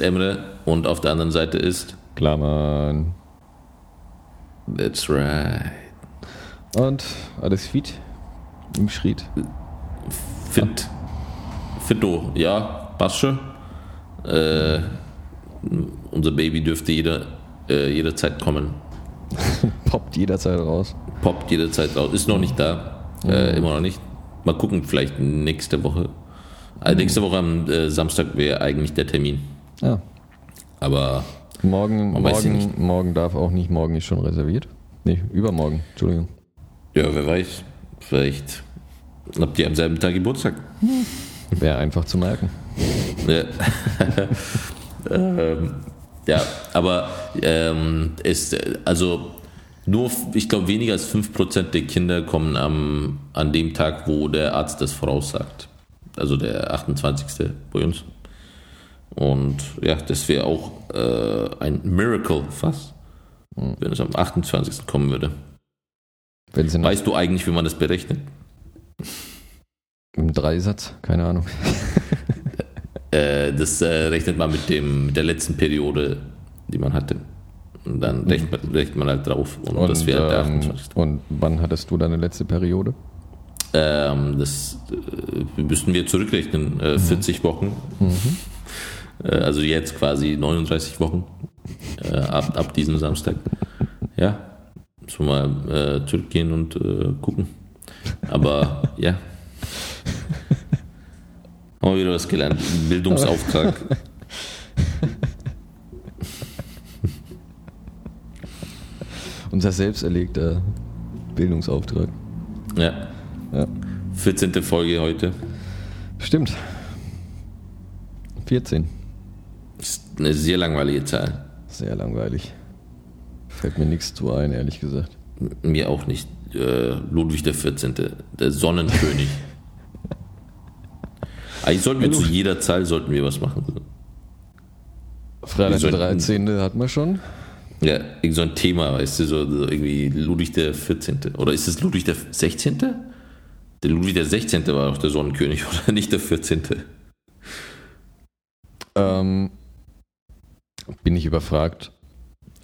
Hier ist Emre und auf der anderen Seite ist. Klar, Mann. That's right. Und alles fit? Im Schritt. Fit. Fitto, ja, passt schon. Äh, unser Baby dürfte jeder, äh, jederzeit kommen. Poppt jederzeit raus. Poppt jederzeit raus. Ist noch nicht da. Äh, immer noch nicht. Mal gucken, vielleicht nächste Woche. Also nächste Woche am äh, Samstag wäre eigentlich der Termin. Ja. Aber Morgen, ja morgen, morgen darf auch nicht. Morgen ist schon reserviert. Nee, übermorgen. Entschuldigung. ja, wer weiß. Vielleicht habt ihr am selben Tag Geburtstag. Wäre einfach zu merken. Ja, ähm, ja aber ähm, ist, also nur, ich glaube, weniger als 5% der Kinder kommen am, an dem Tag, wo der Arzt das voraussagt. Also der 28. bei uns. Und ja, das wäre auch äh, ein Miracle fast, wenn es am 28. kommen würde. Weißt du eigentlich, wie man das berechnet? im Dreisatz, keine Ahnung. Äh, das äh, rechnet man mit, dem, mit der letzten Periode, die man hatte. Und dann rechnet man, rechnet man halt drauf. Und, das wäre der ähm, 28. und wann hattest du deine letzte Periode? Ähm, das äh, müssten wir zurückrechnen. Äh, 40 Wochen. Äh, also jetzt quasi 39 Wochen. Äh, ab, ab diesem Samstag. Ja. Müssen wir mal äh, zurückgehen und äh, gucken. Aber ja. Haben wir wieder was gelernt. Bildungsauftrag. Unser selbst erlegter Bildungsauftrag. Ja. Ja. 14. Folge heute. Stimmt. 14. Ist eine sehr langweilige Zahl. Sehr langweilig. Fällt mir nichts zu ein, ehrlich gesagt. Mir auch nicht. Äh, Ludwig der 14., der Sonnenkönig. Eigentlich sollten wir zu jeder Zahl sollten wir was machen. Freitag der sollten- 13. hat man schon. Ja, irgend so ein Thema, weißt du, so, so irgendwie Ludwig der 14. Oder ist es Ludwig der 16.? Der Ludwig der 16. war doch der Sonnenkönig, oder nicht der 14.? Ähm, bin ich überfragt,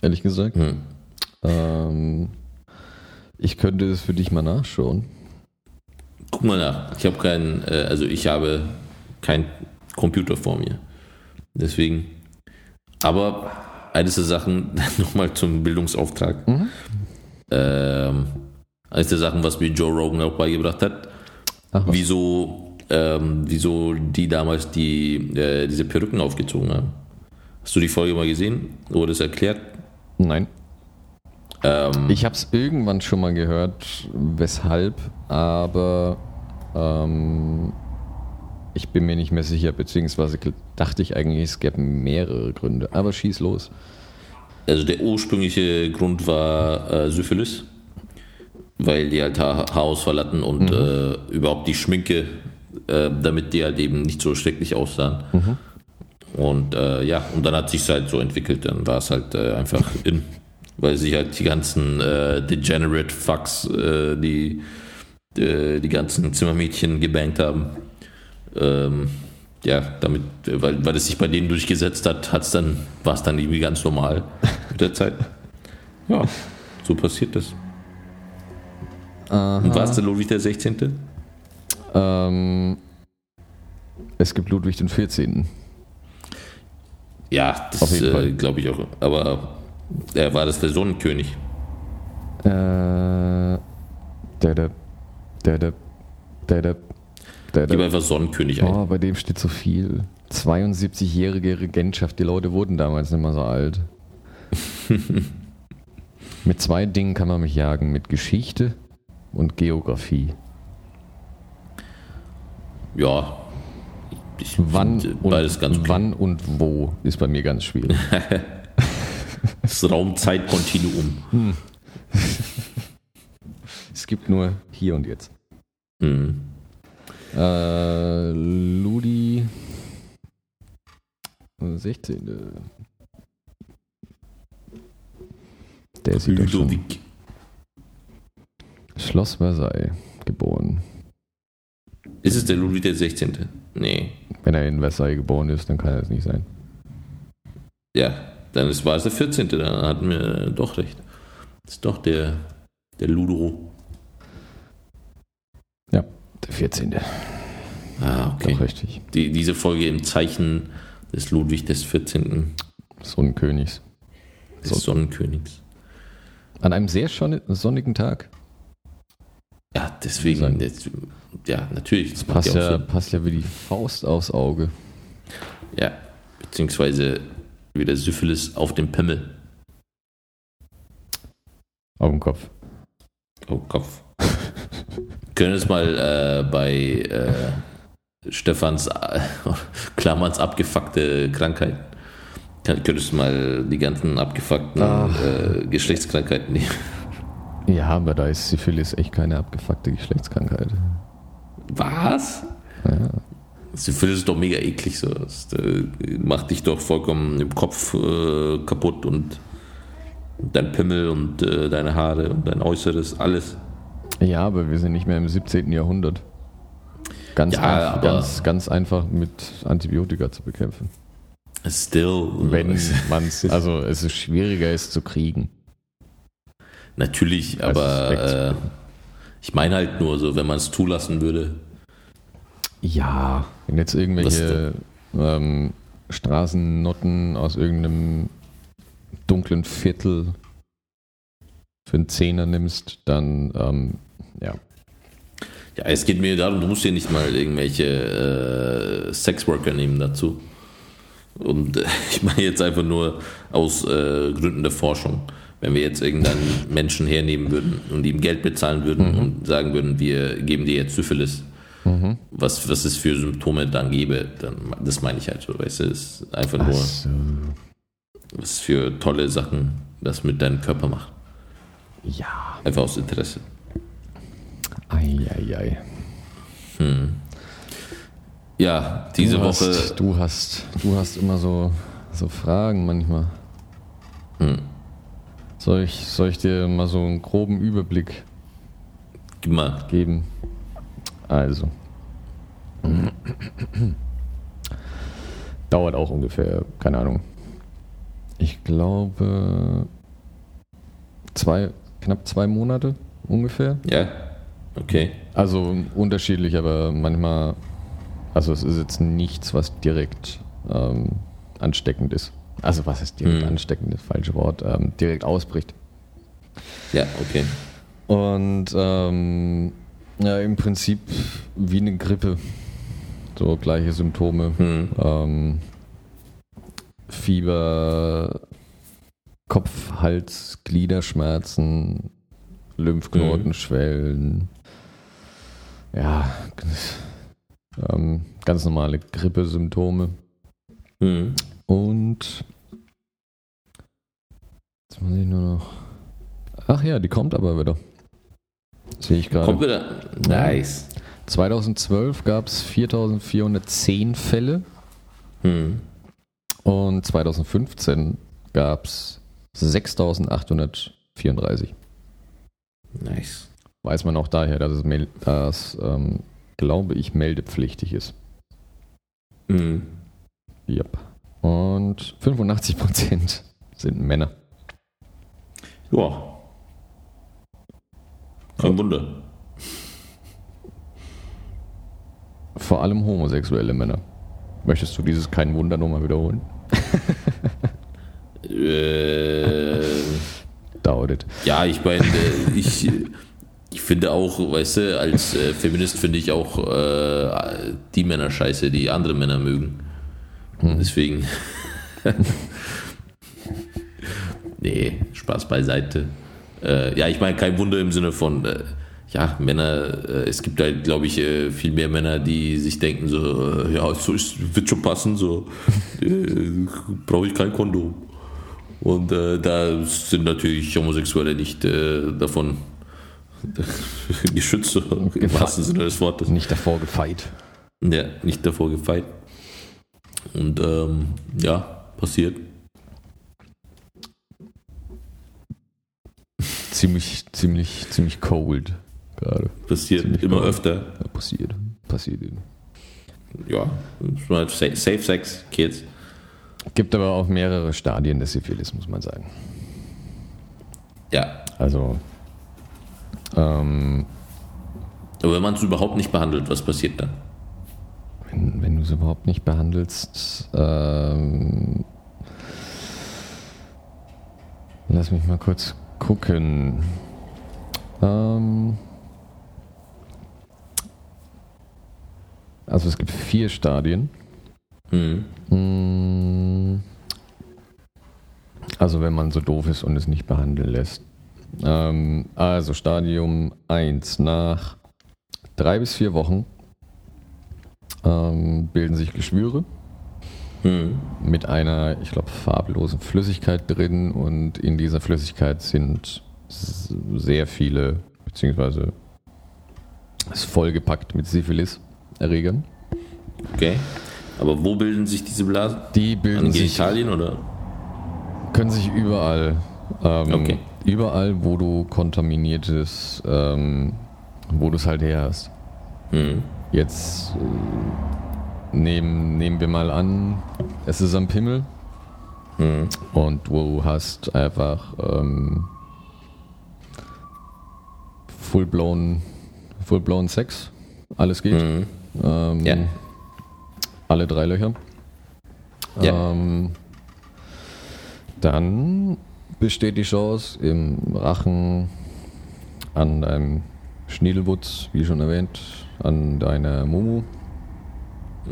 ehrlich gesagt. Hm. Ähm, ich könnte es für dich mal nachschauen. Guck mal nach. Ich habe keinen, äh, also ich habe keinen Computer vor mir. Deswegen. Aber eines der Sachen, nochmal zum Bildungsauftrag. Mhm. Ähm, eines der Sachen, was mir Joe Rogan auch beigebracht hat, Ach, wieso, ähm, wieso die damals die, äh, diese Perücken aufgezogen haben. Hast du die Folge mal gesehen? Wurde das erklärt? Nein. Ähm, Ich habe es irgendwann schon mal gehört, weshalb, aber ähm, ich bin mir nicht mehr sicher, beziehungsweise dachte ich eigentlich, es gäbe mehrere Gründe. Aber schieß los. Also der ursprüngliche Grund war äh, Syphilis, weil die halt Ha- Haarausfall hatten und äh, überhaupt die Schminke, äh, damit die halt eben nicht so schrecklich aussahen. Und äh, ja, und dann hat sich halt so entwickelt, dann war es halt äh, einfach in, weil sich halt die ganzen äh, Degenerate Fucks, äh, die äh, die ganzen Zimmermädchen gebankt haben, ähm, ja, damit, weil, weil es sich bei denen durchgesetzt hat, hat's dann, war es dann irgendwie ganz normal mit der Zeit. Ja, so passiert das. Aha. Und war es der Ludwig der 16.? Ähm, es gibt Ludwig den 14. Ja, das äh, glaube ich auch. Aber er war das der Sonnenkönig. Äh, da, da, da, da, da, da, Gib einfach Sonnenkönig ein. Oh, bei dem steht so viel. 72-jährige Regentschaft. Die Leute wurden damals nicht mehr so alt. mit zwei Dingen kann man mich jagen. Mit Geschichte und Geografie. Ja. Ich Wann und, beides ganz okay. wann und wo ist bei mir ganz schwierig. Das Raumzeitkontinuum. es gibt nur hier und jetzt. Hm. Äh, Ludi. 16. Der sieht doch schon. Ludovic. Schloss Versailles geboren. Ist es der Ludwig der 16.? Nee. Wenn er in Versailles geboren ist, dann kann er es nicht sein. Ja, dann ist, war es der 14. Dann hatten wir doch recht. Das ist doch der, der Ludo. Ja, der 14. Ah, okay. Doch richtig. Die, diese Folge im Zeichen des Ludwig des 14. Sonnenkönigs. des So. Sonnenkönigs. An einem sehr sonnigen Tag. Ja, deswegen, das, ja, natürlich. Das Passt ja passt ja wie die Faust aufs Auge. Ja, beziehungsweise wieder Syphilis auf dem Pimmel. Auf dem Kopf. Oh, Kopf. Können es mal äh, bei äh, Stefans äh, Klammerns abgefuckte Krankheit. Kann- Könntest du mal die ganzen abgefuckten Ah. äh, Geschlechtskrankheiten nehmen? Ja, aber da ist Syphilis echt keine abgefuckte Geschlechtskrankheit. Was? Ja. Syphilis ist doch mega eklig. So. Das äh, macht dich doch vollkommen im Kopf äh, kaputt und dein Pimmel und äh, deine Haare und dein Äußeres, alles. Ja, aber wir sind nicht mehr im 17. Jahrhundert. Ganz, Ja, einfach, ganz, ganz einfach mit Antibiotika zu bekämpfen. Still. Wenn man es, also es ist schwieriger ist zu kriegen. Natürlich, als es aber äh, ich meine halt nur so, wenn man es zulassen würde. Ja, wenn jetzt irgendwelche ähm, Straßennotten aus irgendeinem dunklen Viertel für einen Zehner nimmst, dann ähm, ja. Ja, es geht mir darum, du musst hier nicht mal irgendwelche äh, Sexworker nehmen dazu. Und äh, ich meine jetzt einfach nur aus äh, Gründen der Forschung. Wenn wir jetzt irgendeinen Menschen hernehmen würden und ihm Geld bezahlen würden Mhm. und sagen würden, wir geben dir jetzt Syphilis, was, was es für Symptome dann gäbe, dann das meine ich halt so, weißt du, es ist einfach nur, so. was für tolle Sachen das mit deinem Körper macht. Ja. Einfach aus Interesse. Eieiei. Hm. Ja, diese du Woche. Hast, du hast, du hast immer so, so Fragen manchmal. Hm. Soll ich, soll ich dir mal so einen groben Überblick Gib geben? Also. Dauert auch ungefähr, keine Ahnung. Ich glaube zwei, knapp zwei Monate ungefähr. Ja? Okay. Also unterschiedlich, aber manchmal, also es ist jetzt nichts, was direkt ähm, ansteckend ist. Also was ist direkt Hm. ansteckend, das falsche Wort, ähm, direkt ausbricht. Ja, okay. Und ähm, ja, im Prinzip wie eine Grippe. So gleiche Symptome. Hm. Ähm, Fieber, Kopf, Hals, Gliederschmerzen, Lymphknotenschwellen. Ja, ähm, ganz normale Grippesymptome. Hm. Und jetzt muss ich nur noch. Ach ja, die kommt aber wieder. Sehe ich Kommt gerade. wieder. Nice. 2012 gab es 4410 Fälle Hm. und 2015 gab es 6834. Nice. Weiß man auch daher, dass es, dass, ähm, glaube ich, meldepflichtig ist. Mhm. Yep. Und 85% sind Männer. Ja. Kein Wunder. Vor allem homosexuelle Männer. Möchtest du dieses kein Wunder nochmal wiederholen? Äh, Dauert it. ja, ich meine, äh, ich, ich finde auch, weißt du, als äh, Feminist finde ich auch äh, die Männer scheiße, die andere Männer mögen. Deswegen. nee, Spaß beiseite. Äh, ja, ich meine, kein Wunder im Sinne von, äh, ja, Männer, äh, es gibt halt, glaube ich, äh, viel mehr Männer, die sich denken, so, äh, ja, so ist, wird schon passen, so, äh, brauche ich kein Kondom. Und da sind natürlich Homosexuelle nicht davon geschützt, im wahrsten Sinne des Wortes. Nicht davor gefeit. Ja, nicht davor gefeit. Und ähm, ja, passiert. Ziemlich, ziemlich, ziemlich cold gerade. Passiert Ziemlich immer cool. öfter. Ja, passiert. Passiert. Ja, Safe Safe Sex, Kids. Gibt aber auch mehrere Stadien des Syphilis, muss man sagen. Ja, Also, ähm, aber wenn man es überhaupt nicht behandelt, was passiert dann? Wenn, wenn du es überhaupt nicht behandelst, ähm, lass mich mal kurz gucken. Ähm, also es gibt vier Stadien. Hm. Mm. Also wenn man so doof ist und es nicht behandeln lässt. Ähm, also Stadium 1 nach drei bis vier Wochen ähm, bilden sich Geschwüre Hm. mit einer, ich glaube, farblosen Flüssigkeit drin und in dieser Flüssigkeit sind sehr viele, beziehungsweise ist vollgepackt mit Syphilis-Erregern. Okay. Aber wo bilden sich diese Blasen? Die bilden sich Genitalien oder? Können sich überall, ähm, Okay. überall, wo du kontaminiertes, ähm, wo du es halt her hast. Hm. Jetzt äh, nehmen, nehmen wir mal an, es ist am Pimmel Hm. und du hast einfach ähm, full-blown full Sex, alles geht. Hm. Ähm, Ja. Alle drei Löcher. Ja. Ähm, dann besteht die Chance im Rachen, an deinem Schniedelwutz, wie schon erwähnt, an deiner Mumu,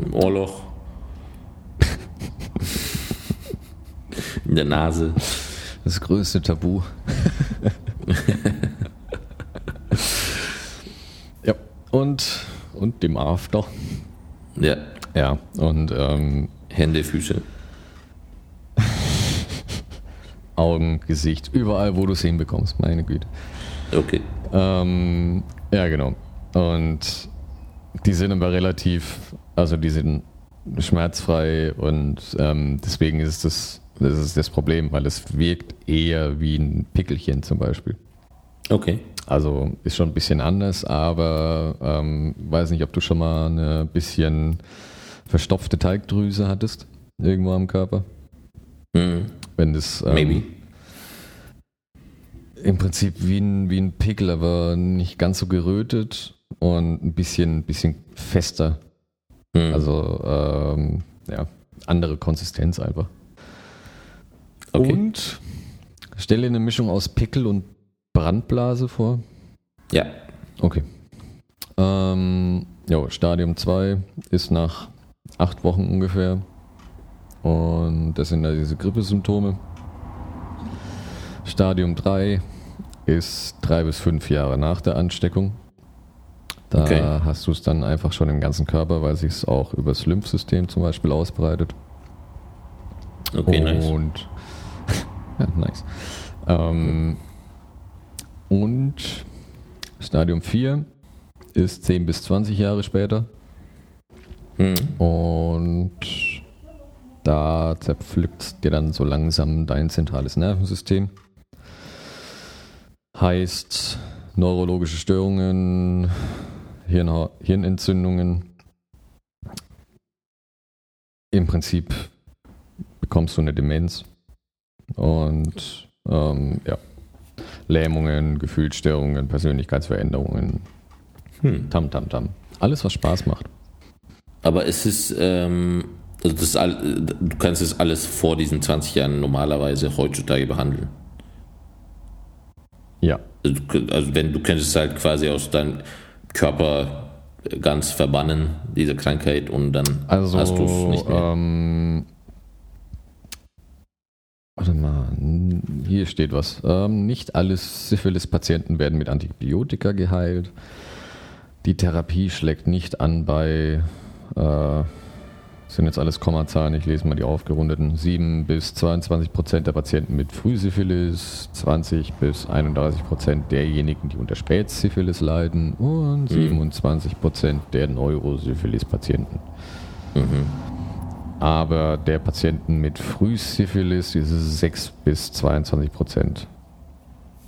Im Ohrloch. In der Nase. das größte Tabu. ja, und, und dem After. Ja. Ja, und ähm, Hände, Füße. Augen, Gesicht, überall, wo du es hinbekommst, meine Güte. Okay. Ähm, ja, genau. Und die sind aber relativ, also die sind schmerzfrei und ähm, deswegen ist das, das ist das Problem, weil es wirkt eher wie ein Pickelchen zum Beispiel. Okay. Also ist schon ein bisschen anders, aber ähm, weiß nicht, ob du schon mal eine bisschen verstopfte Teigdrüse hattest irgendwo am Körper. Hm. Wenn das ähm, Maybe. Im Prinzip wie ein, wie ein Pickel, aber nicht ganz so gerötet und ein bisschen, bisschen fester. Hm. Also ähm, ja, andere Konsistenz einfach. okay. Und stell dir eine Mischung aus Pickel und Brandblase vor. Ja. Okay. Ähm, jo, Stadium 2 ist nach acht Wochen ungefähr. Und das sind da diese Grippesymptome. Stadium 3 ist drei bis fünf Jahre nach der Ansteckung. Da Okay. hast du es dann einfach schon im ganzen Körper, weil sich es auch übers Lymphsystem zum Beispiel ausbreitet. Okay, nice. Und ja, nice. Ähm, und Stadium 4 ist 10 bis 20 Jahre später. Hm. Und da zerpflückt dir dann so langsam dein zentrales Nervensystem. Heißt neurologische Störungen, Hirn Hirnentzündungen, im Prinzip bekommst du eine Demenz und ähm, ja, Lähmungen, Gefühlsstörungen, Persönlichkeitsveränderungen. Hm. Tam, tam, tam. Alles, was Spaß macht. Aber es ist, ähm, also das all, du kannst es alles vor diesen 20 Jahren normalerweise heutzutage behandeln. Ja. Also, also wenn du könntest es halt quasi aus deinem Körper ganz verbannen, diese Krankheit, und dann also, hast du es nicht mehr. Ähm, warte mal, hier steht was. Ähm, nicht alle Syphilis-Patienten werden mit Antibiotika geheilt. Die Therapie schlägt nicht an bei äh, sind jetzt alles Kommazahlen, ich lese mal die aufgerundeten. 7 bis 22 Prozent der Patienten mit Frühsyphilis, 20 bis 31 Prozent derjenigen, die unter Spätsyphilis leiden und mhm. 27 Prozent der Neurosyphilis-Patienten. Mhm. Aber der Patienten mit Frühsyphilis ist es 6 bis 22 Prozent.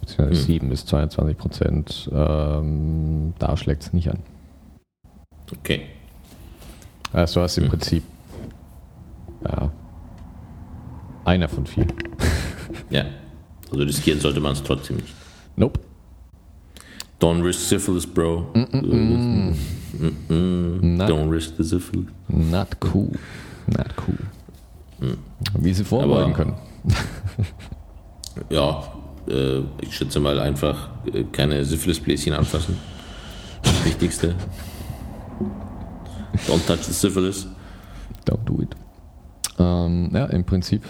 Beziehungsweise mhm. 7 bis 22 Prozent. Ähm, da schlägt es nicht an. Okay. Also du hast im mhm. Prinzip ja, einer von vier. ja, also riskieren sollte man es trotzdem nicht. Nope. Don't risk syphilis, bro. Mm -mm. Mm Don't risk the syphilis. Not cool. Not cool. Mm. Wie sie vorbeugen können. ja, äh, ich schätze mal einfach äh, keine Syphilis-Bläschen anfassen. Das Wichtigste. Don't touch the syphilis. Don't do it. Ähm, ja, im Prinzip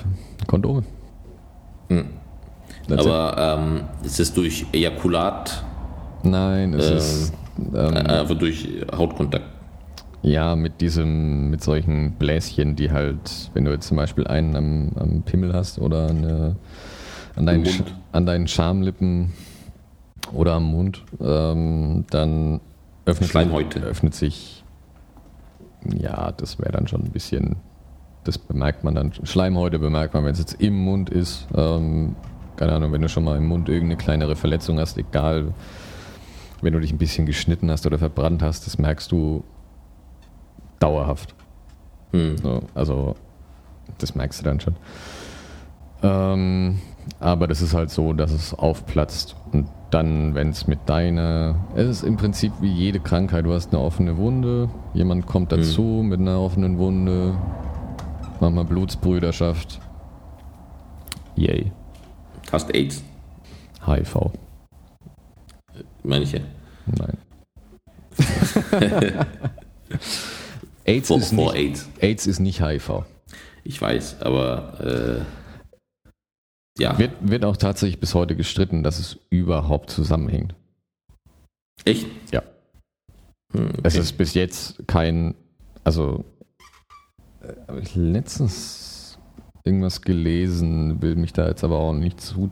Kondome. Hm. Aber ähm, ist es durch Ejakulat? Nein, es äh, ist ähm, einfach durch Hautkontakt. Ja, mit diesem, mit solchen Bläschen, die halt, wenn du jetzt zum Beispiel einen am, am Pimmel hast oder eine, an, deinen, an deinen Schamlippen oder am Mund, ähm, dann öffnet, öffnet sich ja, das wäre dann schon ein bisschen, das bemerkt man dann. Schleimhäute bemerkt man, wenn es jetzt im Mund ist. Ähm, keine Ahnung, wenn du schon mal im Mund irgendeine kleinere Verletzung hast, egal, wenn du dich ein bisschen geschnitten hast oder verbrannt hast, das merkst du dauerhaft. Hm. So, also, das merkst du dann schon. Ähm, aber das ist halt so, dass es aufplatzt und dann, wenn es mit deiner, es ist im Prinzip wie jede Krankheit, du hast eine offene Wunde, jemand kommt dazu mhm. mit einer offenen Wunde, mach mal Blutsbrüderschaft. Yay. Hast AIDS? HIV. Meine ich ja. Nein. AIDS, vor, ist vor nicht, AIDS. AIDS ist nicht HIV. Ich weiß, aber äh, ja. Wird, wird auch tatsächlich bis heute gestritten, dass es überhaupt zusammenhängt. Echt? Ja. Hm, okay. Es ist bis jetzt kein, also äh, habe ich letztens irgendwas gelesen, will mich da jetzt aber auch nicht zu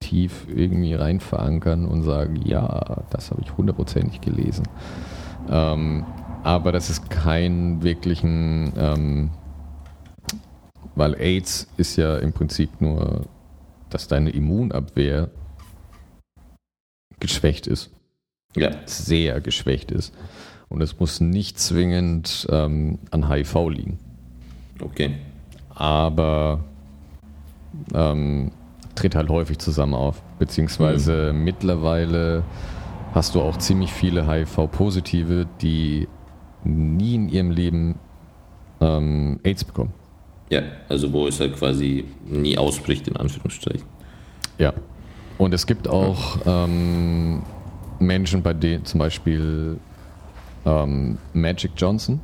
tief irgendwie rein verankern und sagen, ja, das habe ich hundertprozentig gelesen. Ähm, aber das ist kein wirklichen, ähm, weil AIDS ist ja im Prinzip nur dass deine Immunabwehr geschwächt ist. Ja. Sehr geschwächt ist. Und es muss nicht zwingend ähm, an HIV liegen. Okay. Aber ähm, tritt halt häufig zusammen auf. Beziehungsweise mhm. mittlerweile hast du auch ziemlich viele HIV-Positive, die nie in ihrem Leben ähm, AIDS bekommen. Ja, also wo es halt quasi nie ausbricht, in Anführungsstrichen. Ja. Und es gibt auch ähm, Menschen, bei denen zum Beispiel ähm, Magic Johnson,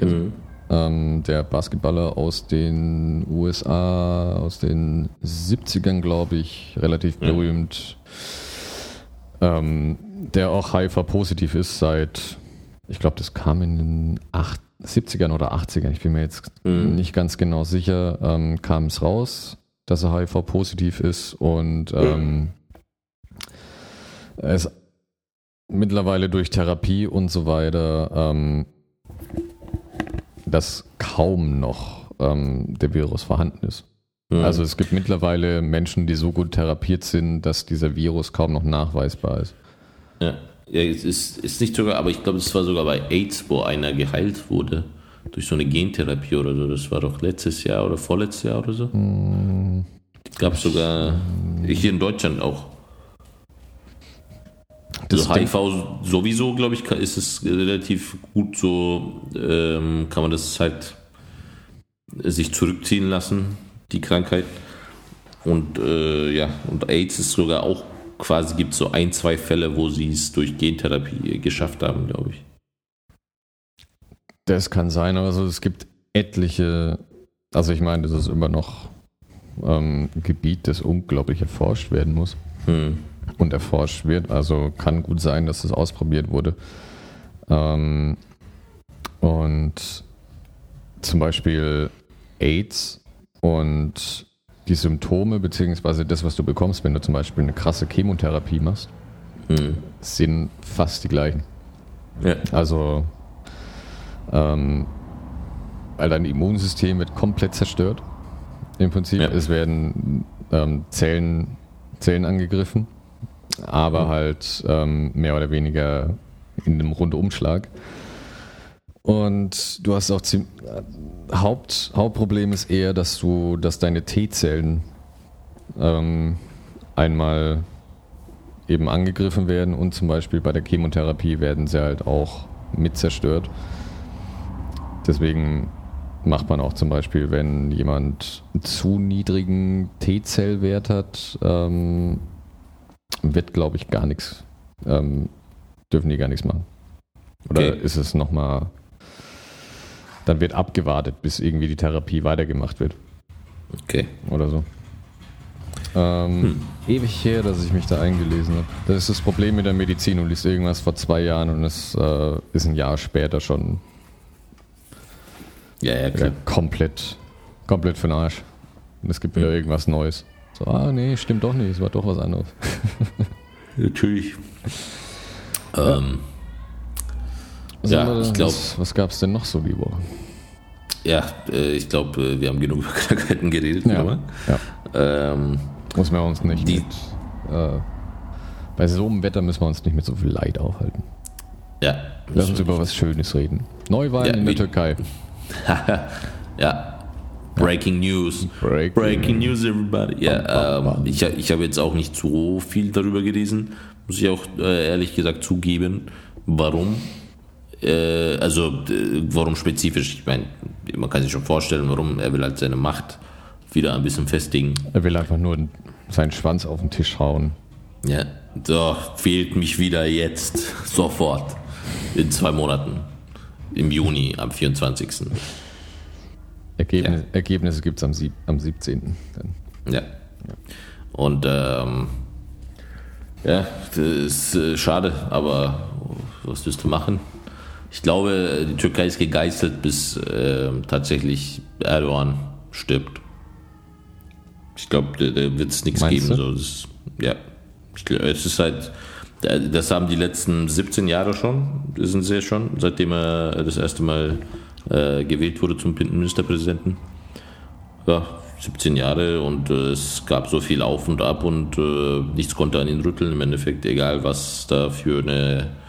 mhm. ähm, der Basketballer aus den USA, aus den 70ern, glaube ich, relativ ja. berühmt, ähm, der auch HIV-positiv ist seit, ich glaube, das kam in den 8, 70ern oder 80ern, ich bin mir jetzt mhm. nicht ganz genau sicher, ähm, kam es raus, dass er HIV-positiv ist und ähm, es mittlerweile durch Therapie und so weiter, ähm, dass kaum noch ähm, der Virus vorhanden ist. Mhm. Also es gibt mittlerweile Menschen, die so gut therapiert sind, dass dieser Virus kaum noch nachweisbar ist. Ja. Ja, es ist, ist nicht sogar, aber ich glaube, es war sogar bei AIDS, wo einer geheilt wurde durch so eine Gentherapie oder so. Das war doch letztes Jahr oder vorletztes Jahr oder so. Hm, Gab es sogar hier in Deutschland auch. Das also HIV sowieso, glaube ich, ist es relativ gut so, ähm, kann man das halt sich zurückziehen lassen, die Krankheit. Und äh, ja, und AIDS ist sogar auch quasi, gibt so ein, zwei Fälle, wo sie es durch Gentherapie geschafft haben, glaube ich. Das kann sein, aber so, es gibt etliche, also ich meine, das ist immer noch ähm, ein Gebiet, das unglaublich erforscht werden muss. Hm. Und erforscht wird, also kann gut sein, dass das ausprobiert wurde. Ähm, und zum Beispiel AIDS und die Symptome, beziehungsweise das, was du bekommst, wenn du zum Beispiel eine krasse Chemotherapie machst, Hm. sind fast die gleichen. Ja. Also, ähm, weil dein Immunsystem wird komplett zerstört. Im Prinzip, Ja. es werden ähm, Zellen, Zellen angegriffen, aber Mhm. halt ähm, mehr oder weniger in einem Rundumschlag. Und du hast auch ziem- äh, Haupt, Hauptproblem ist eher, dass du, dass deine T-Zellen ähm, einmal eben angegriffen werden und zum Beispiel bei der Chemotherapie werden sie halt auch mit zerstört. Deswegen macht man auch zum Beispiel, wenn jemand einen zu niedrigen T-Zellwert hat, ähm, wird, glaube ich, gar nichts, ähm, dürfen die gar nichts machen. Oder Okay. ist es nochmal, dann wird abgewartet, bis irgendwie die Therapie weitergemacht wird Okay. oder so. Ähm, Ewig her, dass ich mich da eingelesen habe. Das ist das Problem mit der Medizin. Du liest irgendwas vor zwei Jahren und es äh, ist ein Jahr später schon Ja, ja, klar. komplett, komplett für den Arsch. Und es gibt wieder Mhm. irgendwas Neues. So, ah nee, stimmt doch nicht, es war doch was anderes. Natürlich. Ähm, Ja, ich glaub- was, was gab es denn noch so die Woche? ja, äh, ich glaube, äh, wir haben genug über Krankheiten geredet. oder? ja. Ähm, Muss man uns nicht Die- mit, äh, bei so einem Wetter müssen wir uns nicht mit so viel Leid aufhalten. ja. Lass uns über was Schönes reden. Neuwahlen Ja, in der Türkei. Ja. Breaking News. Breaking. Breaking News, everybody. Ja, ähm, ich, ich habe jetzt auch nicht so viel darüber gelesen, muss ich auch äh, ehrlich gesagt zugeben. Warum? Äh, also, äh, warum spezifisch? Ich meine, man kann sich schon vorstellen, warum er will halt seine Macht wieder ein bisschen festigen. Er will einfach nur seinen Schwanz auf den Tisch hauen. Ja, so, fehlt mich wieder jetzt, sofort, in zwei Monaten, im Juni, am 24. Ergebnis, Ergebnisse gibt es am, sieb, am 17. Dann. Ja. Und ähm, ja, das ist äh, schade, aber was wirst du machen? Ich glaube, die Türkei ist gegeißelt, bis ähm, tatsächlich Erdogan stirbt. Ich glaube, da, da wird es nichts geben. du? So, das, ja, ich, es ist halt, das haben die letzten 17 Jahre schon, sind sie ja schon, seitdem er das erste Mal äh, gewählt wurde zum Ministerpräsidenten ja, 17 Jahre und äh, es gab so viel auf und ab und äh, nichts konnte an ihn rütteln im Endeffekt, egal was da für eine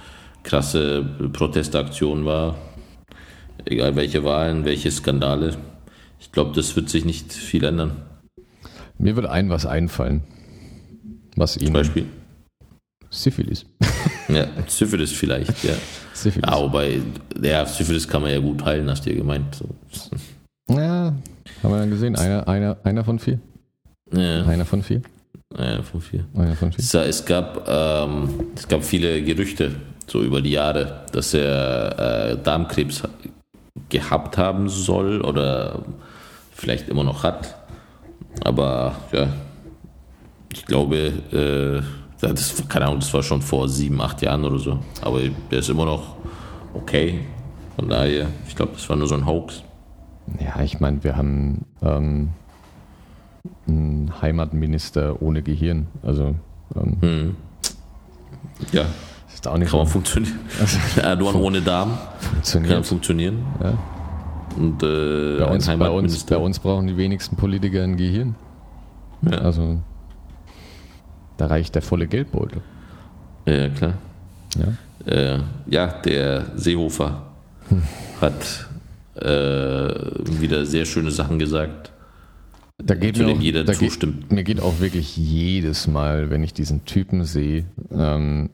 krasse Protestaktion war, egal welche Wahlen, welche Skandale. Ich glaube, das wird sich nicht viel ändern. Mir würde ein was einfallen, was ihn Zum Beispiel, Syphilis. ja, Syphilis vielleicht, ja. Syphilis. Ja, wobei, ja, Syphilis kann man ja gut heilen, hast du ja gemeint. So. Ja, haben wir dann gesehen. Einer, einer, einer von vier. Ja, Einer von vier. ja, von vier. Einer von vier. Es, es, gab, ähm, es gab viele Gerüchte so über die Jahre, dass er äh, Darmkrebs ha- gehabt haben soll oder vielleicht immer noch hat. Aber ja, ich glaube, äh, das, keine Ahnung, das war schon vor sieben, acht Jahren oder so. Aber der ist immer noch okay. Von daher, ich glaube, das war nur so ein Hoax. Ja, ich meine, wir haben ähm, einen Heimatminister ohne Gehirn. Also ähm, Hm. Ja, ist auch nicht kann man funktionieren. Erdogan ohne Darm kann funktioniert. funktionieren. Ja. Und äh, Bei, uns, bei, uns, bei uns brauchen die wenigsten Politiker ein Gehirn. Ja. Also da reicht der volle Geldbeutel. Ja, klar. Ja. Äh, ja, der Seehofer Hm. hat äh, wieder sehr schöne Sachen gesagt. Da geht mir auch, jeder da zustimmt. Geht, mir geht auch wirklich jedes Mal, wenn ich diesen Typen sehe, ähm,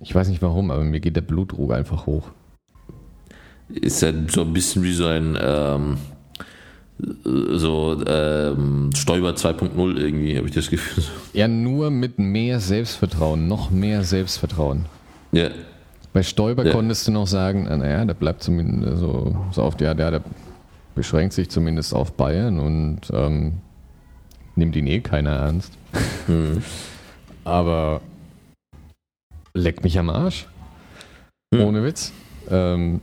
ich weiß nicht warum, aber mir geht der Blutdruck einfach hoch. Ist halt so ein bisschen wie so ein ähm, so ähm, Stoiber 2.0 irgendwie, habe ich das Gefühl. Ja, nur mit mehr Selbstvertrauen, noch mehr Selbstvertrauen. Ja, Bei Stoiber Ja. konntest du noch sagen, naja, der bleibt zumindest so, so auf der, der, der beschränkt sich zumindest auf Bayern und ähm, nimmt ihn eh keiner ernst. hm. Aber leck mich am Arsch. Hm. Ohne Witz. Ähm,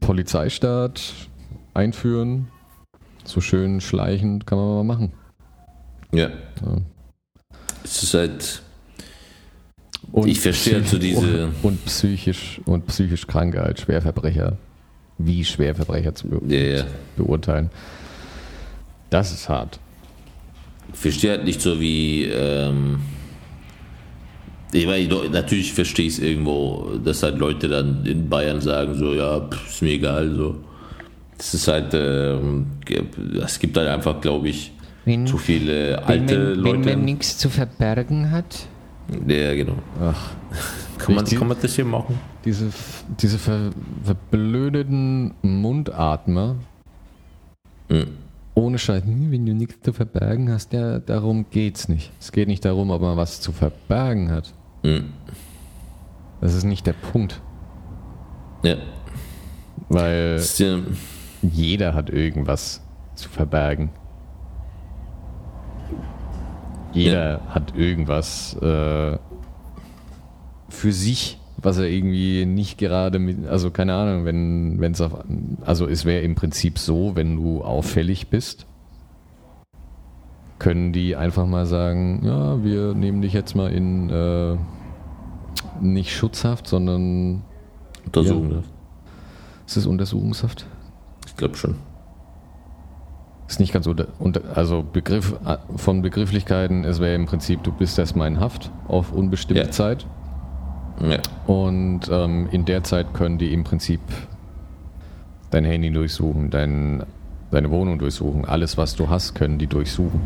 Polizeistaat einführen, so schön schleichend kann man mal machen. ja. Ja. Es ist halt, Und Ich verstehe halt so diese- und, und psychisch und psychisch Kranke als Schwerverbrecher, wie Schwerverbrecher zu be ja, ja. beurteilen. Das ist hart. Ich verstehe halt nicht so wie, ähm, ich meine, natürlich verstehe ich es irgendwo, dass halt Leute dann in Bayern sagen, so, ja, pff, ist mir egal, so. Es ist halt, ähm, es gibt halt einfach, glaube ich, Wenn, zu viele wenn, alte man, wenn Leute. man nichts zu verbergen hat. Ja, genau. Ach, Kann man, Ich- kann man das hier machen? diese, diese ver, verblödeten Mundatmer, Hm. ohne Scheiß, wenn du nichts zu verbergen hast, ja, darum geht's nicht. Es geht nicht darum, ob man was zu verbergen hat. Hm. Das ist nicht der Punkt. Ja. Weil ja, jeder hat irgendwas zu verbergen. Jeder hat irgendwas äh, für sich, was er irgendwie nicht gerade mit, also keine Ahnung, wenn wenn es auf, also es wäre im Prinzip so, wenn du auffällig bist, können die einfach mal sagen, ja, wir nehmen dich jetzt mal in äh, nicht Schutzhaft, sondern Untersuchung. ist es Untersuchungshaft? Ich glaube schon. Ist nicht ganz so, unter, also Begriff äh, von Begrifflichkeiten, es wäre im Prinzip, du bist erstmal in Haft auf unbestimmte Ja. Zeit Ja. und ähm, in der Zeit können die im Prinzip dein Handy durchsuchen, dein, deine Wohnung durchsuchen, alles was du hast, können die durchsuchen,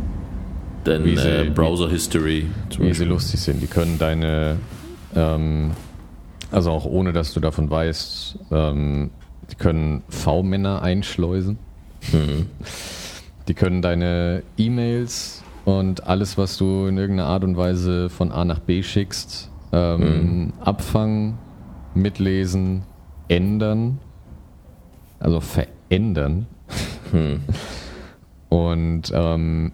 sie- äh, Browser History. wie sie Beispiel. lustig sind. Die können deine, ähm, also auch ohne dass du davon weißt, ähm, die können V-Männer einschleusen. Mhm. Die können deine E-Mails und alles, was du in irgendeiner Art und Weise von A nach B schickst, ähm, abfangen, mitlesen, ändern, also verändern. Hm. Und ähm,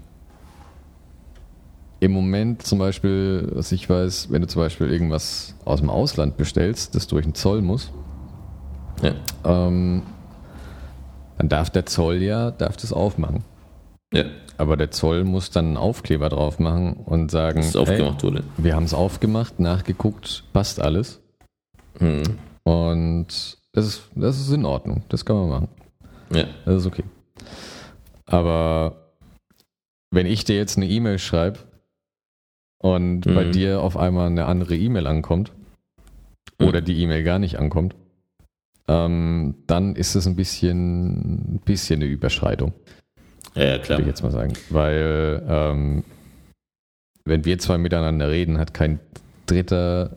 im Moment zum Beispiel, was ich weiß, wenn du zum Beispiel irgendwas aus dem Ausland bestellst, das durch den Zoll muss, Ja. ähm, dann darf der Zoll ja, darf das aufmachen. ja, Aber der Zoll muss dann einen Aufkleber drauf machen und sagen. Hey, wir haben es aufgemacht, nachgeguckt, passt alles. Hm. Und das ist, das ist in Ordnung, das kann man machen. Ja. Das ist okay. Aber wenn ich dir jetzt eine E-Mail schreibe und bei Mhm. dir auf einmal eine andere E-Mail ankommt oder die E-Mail gar nicht ankommt, ähm, dann ist es ein bisschen, ein bisschen eine Überschreitung, ja, ja, klar. würde ich jetzt mal sagen. Weil ähm, wenn wir zwei miteinander reden, hat kein Dritter,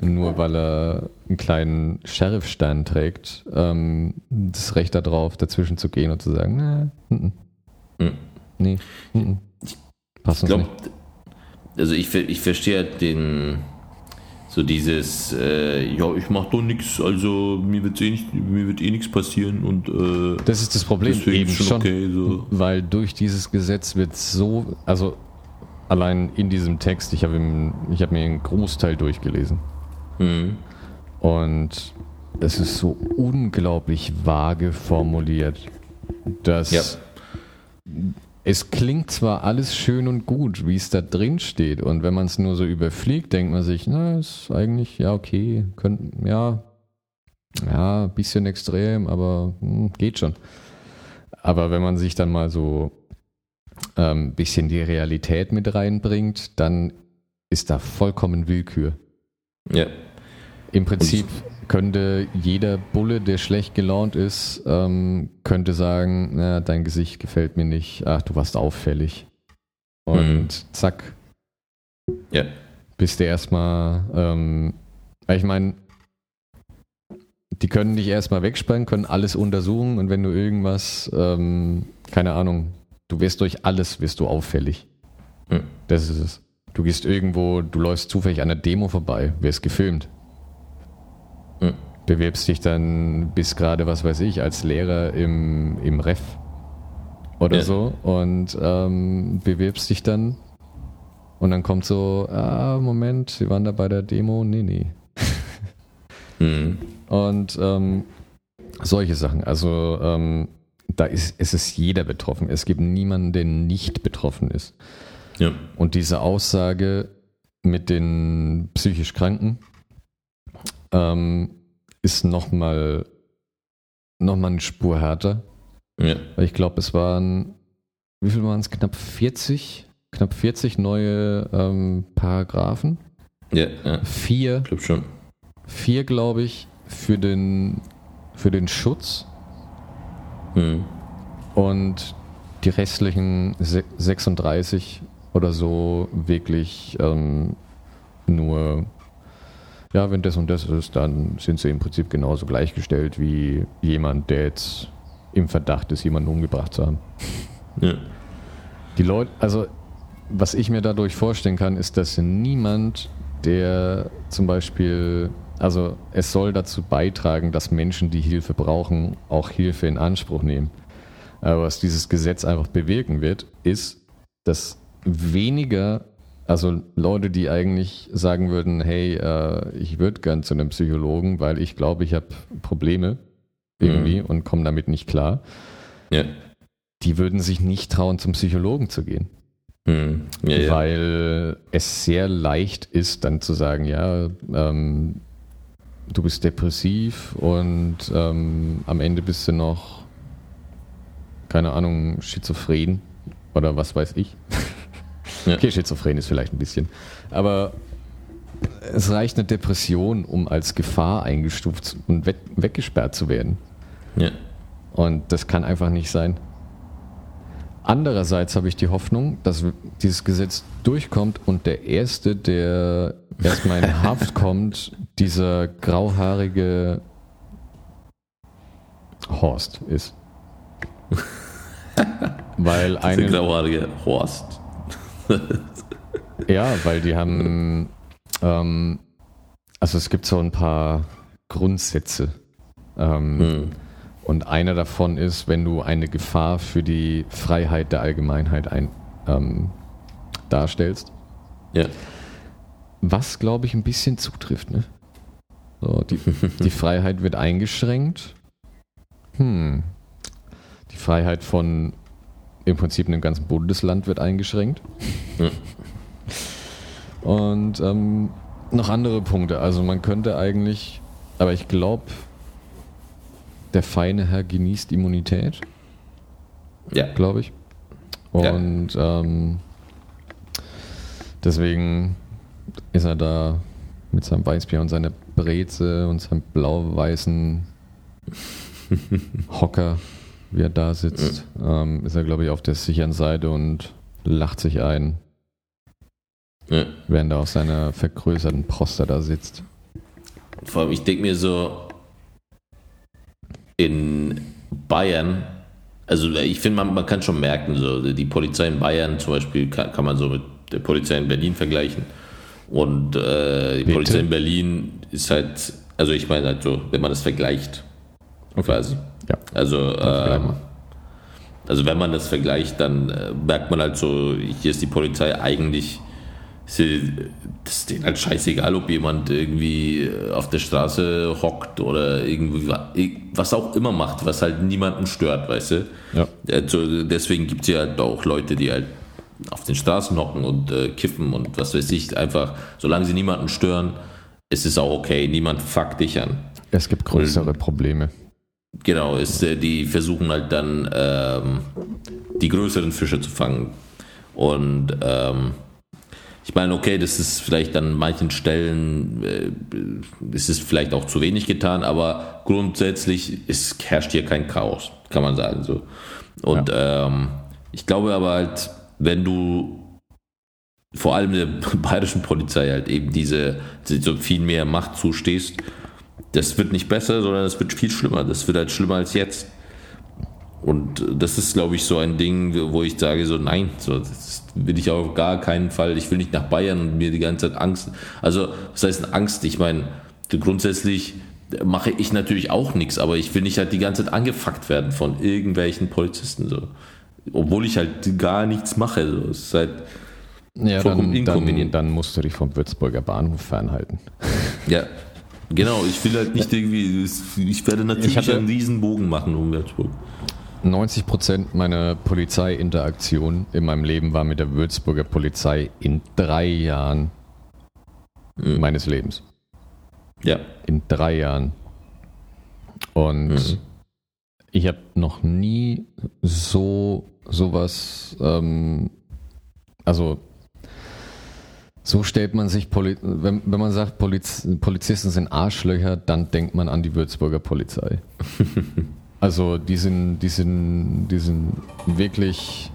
nur weil er einen kleinen Sheriffstern trägt, ähm, das Recht darauf, dazwischen zu gehen und zu sagen, mm, mm, Hm. nee, mm, mm, passt Ich uns glaube, also ich, ich verstehe halt den, so dieses, äh, ja, ich mach doch nichts, also mir wird eh nicht, mir wird eh nichts passieren und äh, nicht. Das ist das Problem eben schon, okay. So. weil durch dieses Gesetz wird so, also allein in diesem Text, ich habe habe mir einen Großteil durchgelesen. Mhm. Und es ist so unglaublich vage formuliert, dass Ja. es klingt zwar alles schön und gut, wie es da drin steht, und wenn man es nur so überfliegt, denkt man sich, na, ist eigentlich, ja, okay, könnten, ja, ja, ein bisschen extrem, aber hm, geht schon. Aber wenn man sich dann mal so ein ähm, bisschen die Realität mit reinbringt, dann ist da vollkommen Willkür. Ja. Im Prinzip könnte jeder Bulle, der schlecht gelaunt ist, ähm, könnte sagen, na, dein Gesicht gefällt mir nicht, ach, du warst auffällig. Und Mhm. zack, Ja. bist du erstmal, ähm, ich meine, die können dich erstmal wegsperren, können alles untersuchen und wenn du irgendwas, ähm, keine Ahnung, du wirst durch alles, wirst du auffällig. Mhm. Das ist es. Du gehst irgendwo, du läufst zufällig an einer Demo vorbei, wirst gefilmt. Mhm. Bewirbst dich dann, bist gerade, was weiß ich, als Lehrer im, im Ref oder Ja. so und ähm, bewirbst dich dann und dann kommt so, ah, Moment, Sie waren da bei der Demo? Nee, nee. Mhm. Und ähm, solche Sachen. Also ähm, da ist, es ist jeder betroffen. Es gibt niemanden, der nicht betroffen ist. Ja. Und diese Aussage mit den psychisch Kranken ähm, ist nochmal noch mal eine Spur härter. Ja. Weil ich glaube, es waren, wie viel waren es? Knapp 40? Knapp 40 neue ähm, Paragraphen. Ja, ja. Vier, Ich glaube schon. vier glaube ich, für den, für den Schutz Mhm. und die restlichen se- 36 oder so wirklich ähm, nur, ja, wenn das und das ist, dann sind sie im Prinzip genauso gleichgestellt wie jemand, der jetzt im Verdacht ist, jemanden umgebracht zu haben. Ja. Die Leute, also was ich mir dadurch vorstellen kann, ist, dass niemand, der zum Beispiel, also es soll dazu beitragen, dass Menschen, die Hilfe brauchen, auch Hilfe in Anspruch nehmen. Aber was dieses Gesetz einfach bewirken wird, ist, dass weniger, also Leute, die eigentlich sagen würden, hey, äh, ich würde gern zu einem Psychologen, weil ich glaube, ich habe Probleme irgendwie und komme damit nicht klar, Ja. die würden sich nicht trauen, zum Psychologen zu gehen. Mhm. Ja, ja. Weil es sehr leicht ist, dann zu sagen, ja, ähm, du bist depressiv und ähm, am Ende bist du noch, keine Ahnung, schizophren oder was weiß ich. Ja. Okay, schizophren ist vielleicht ein bisschen. Aber es reicht eine Depression, um als Gefahr eingestuft und weg, weggesperrt zu werden. ja. Und das kann einfach nicht sein. Andererseits habe ich die Hoffnung, dass dieses Gesetz durchkommt und der Erste, der erstmal in Haft kommt, dieser grauhaarige Horst ist. Weil Ein eine, grauhaariger Horst. ja, weil die haben, ähm, also es gibt so ein paar Grundsätze. Ähm, Mhm. Und einer davon ist, wenn du eine Gefahr für die Freiheit der Allgemeinheit ein, ähm, darstellst. Ja. Was, glaube ich, ein bisschen zutrifft. Ne? So, die, die Freiheit wird eingeschränkt. Hm. Die Freiheit von im Prinzip einem ganzen Bundesland wird eingeschränkt. Ja. Und ähm, noch andere Punkte. Also man könnte eigentlich, aber ich glaube, der feine Herr genießt Immunität, Ja. glaube ich. Ja. Und ähm, deswegen ist er da mit seinem Weißbier und seiner Breze und seinem blau-weißen Hocker, wie er da sitzt, ähm, ist er, glaube ich, auf der sicheren Seite und lacht sich ein, ja. während er auf seiner vergrößerten Prostata sitzt. Vor allem, ich denke mir so, in Bayern, also ich finde, man, man kann schon merken, so die Polizei in Bayern zum Beispiel kann, kann man so mit der Polizei in Berlin vergleichen. Und äh, die Bitte? Polizei in Berlin ist halt, also ich meine halt so, wenn man das vergleicht, quasi. Ja. Also, mal. also wenn man das vergleicht, dann äh, merkt man halt so, hier ist die Polizei eigentlich, sie, das ist denen halt scheißegal, ob jemand irgendwie äh, auf der Straße hockt oder irgendwie wa- was auch immer macht, was halt niemanden stört, weißt du? Ja. Also deswegen gibt es ja halt auch Leute, die halt auf den Straßen hocken und äh, kiffen und was weiß ich, einfach, solange sie niemanden stören, ist es auch okay, niemand fuckt dich an. Es gibt größere Probleme. Genau, ist, äh, die versuchen halt dann ähm, die größeren Fische zu fangen. Und ähm, Ich meine, okay, das ist vielleicht an manchen Stellen, äh, ist es vielleicht auch zu wenig getan, aber grundsätzlich ist, herrscht hier kein Chaos, kann man sagen so. Und ja. ähm, ich glaube aber halt, wenn du vor allem der bayerischen Polizei halt eben diese, so viel mehr Macht zustehst, das wird nicht besser, sondern es wird viel schlimmer. Das wird halt schlimmer als jetzt. Und das ist, glaube ich, so ein Ding, wo ich sage, so nein, so, das will ich auf gar keinen Fall. Ich will nicht nach Bayern und mir die ganze Zeit Angst. Also, was heißt Angst? Ich meine, grundsätzlich mache ich natürlich auch nichts, aber ich will nicht halt die ganze Zeit angefuckt werden von irgendwelchen Polizisten. So. Obwohl ich halt gar nichts mache. So. Es ist halt ja, dann, dann, dann musst du dich vom Würzburger Bahnhof fernhalten. Ja, Genau, ich will halt nicht irgendwie, ich werde natürlich ich hatte, einen Riesenbogen machen um Würzburg. 90% meiner Polizeiinteraktion in meinem Leben war mit der Würzburger Polizei in drei Jahren mhm. meines Lebens. Ja. In drei Jahren. Und mhm. ich habe noch nie so sowas, ähm, also so stellt man sich, Poli wenn, wenn man sagt, Poliz Polizisten sind Arschlöcher, dann denkt man an die Würzburger Polizei. also die sind, die sind, die sind wirklich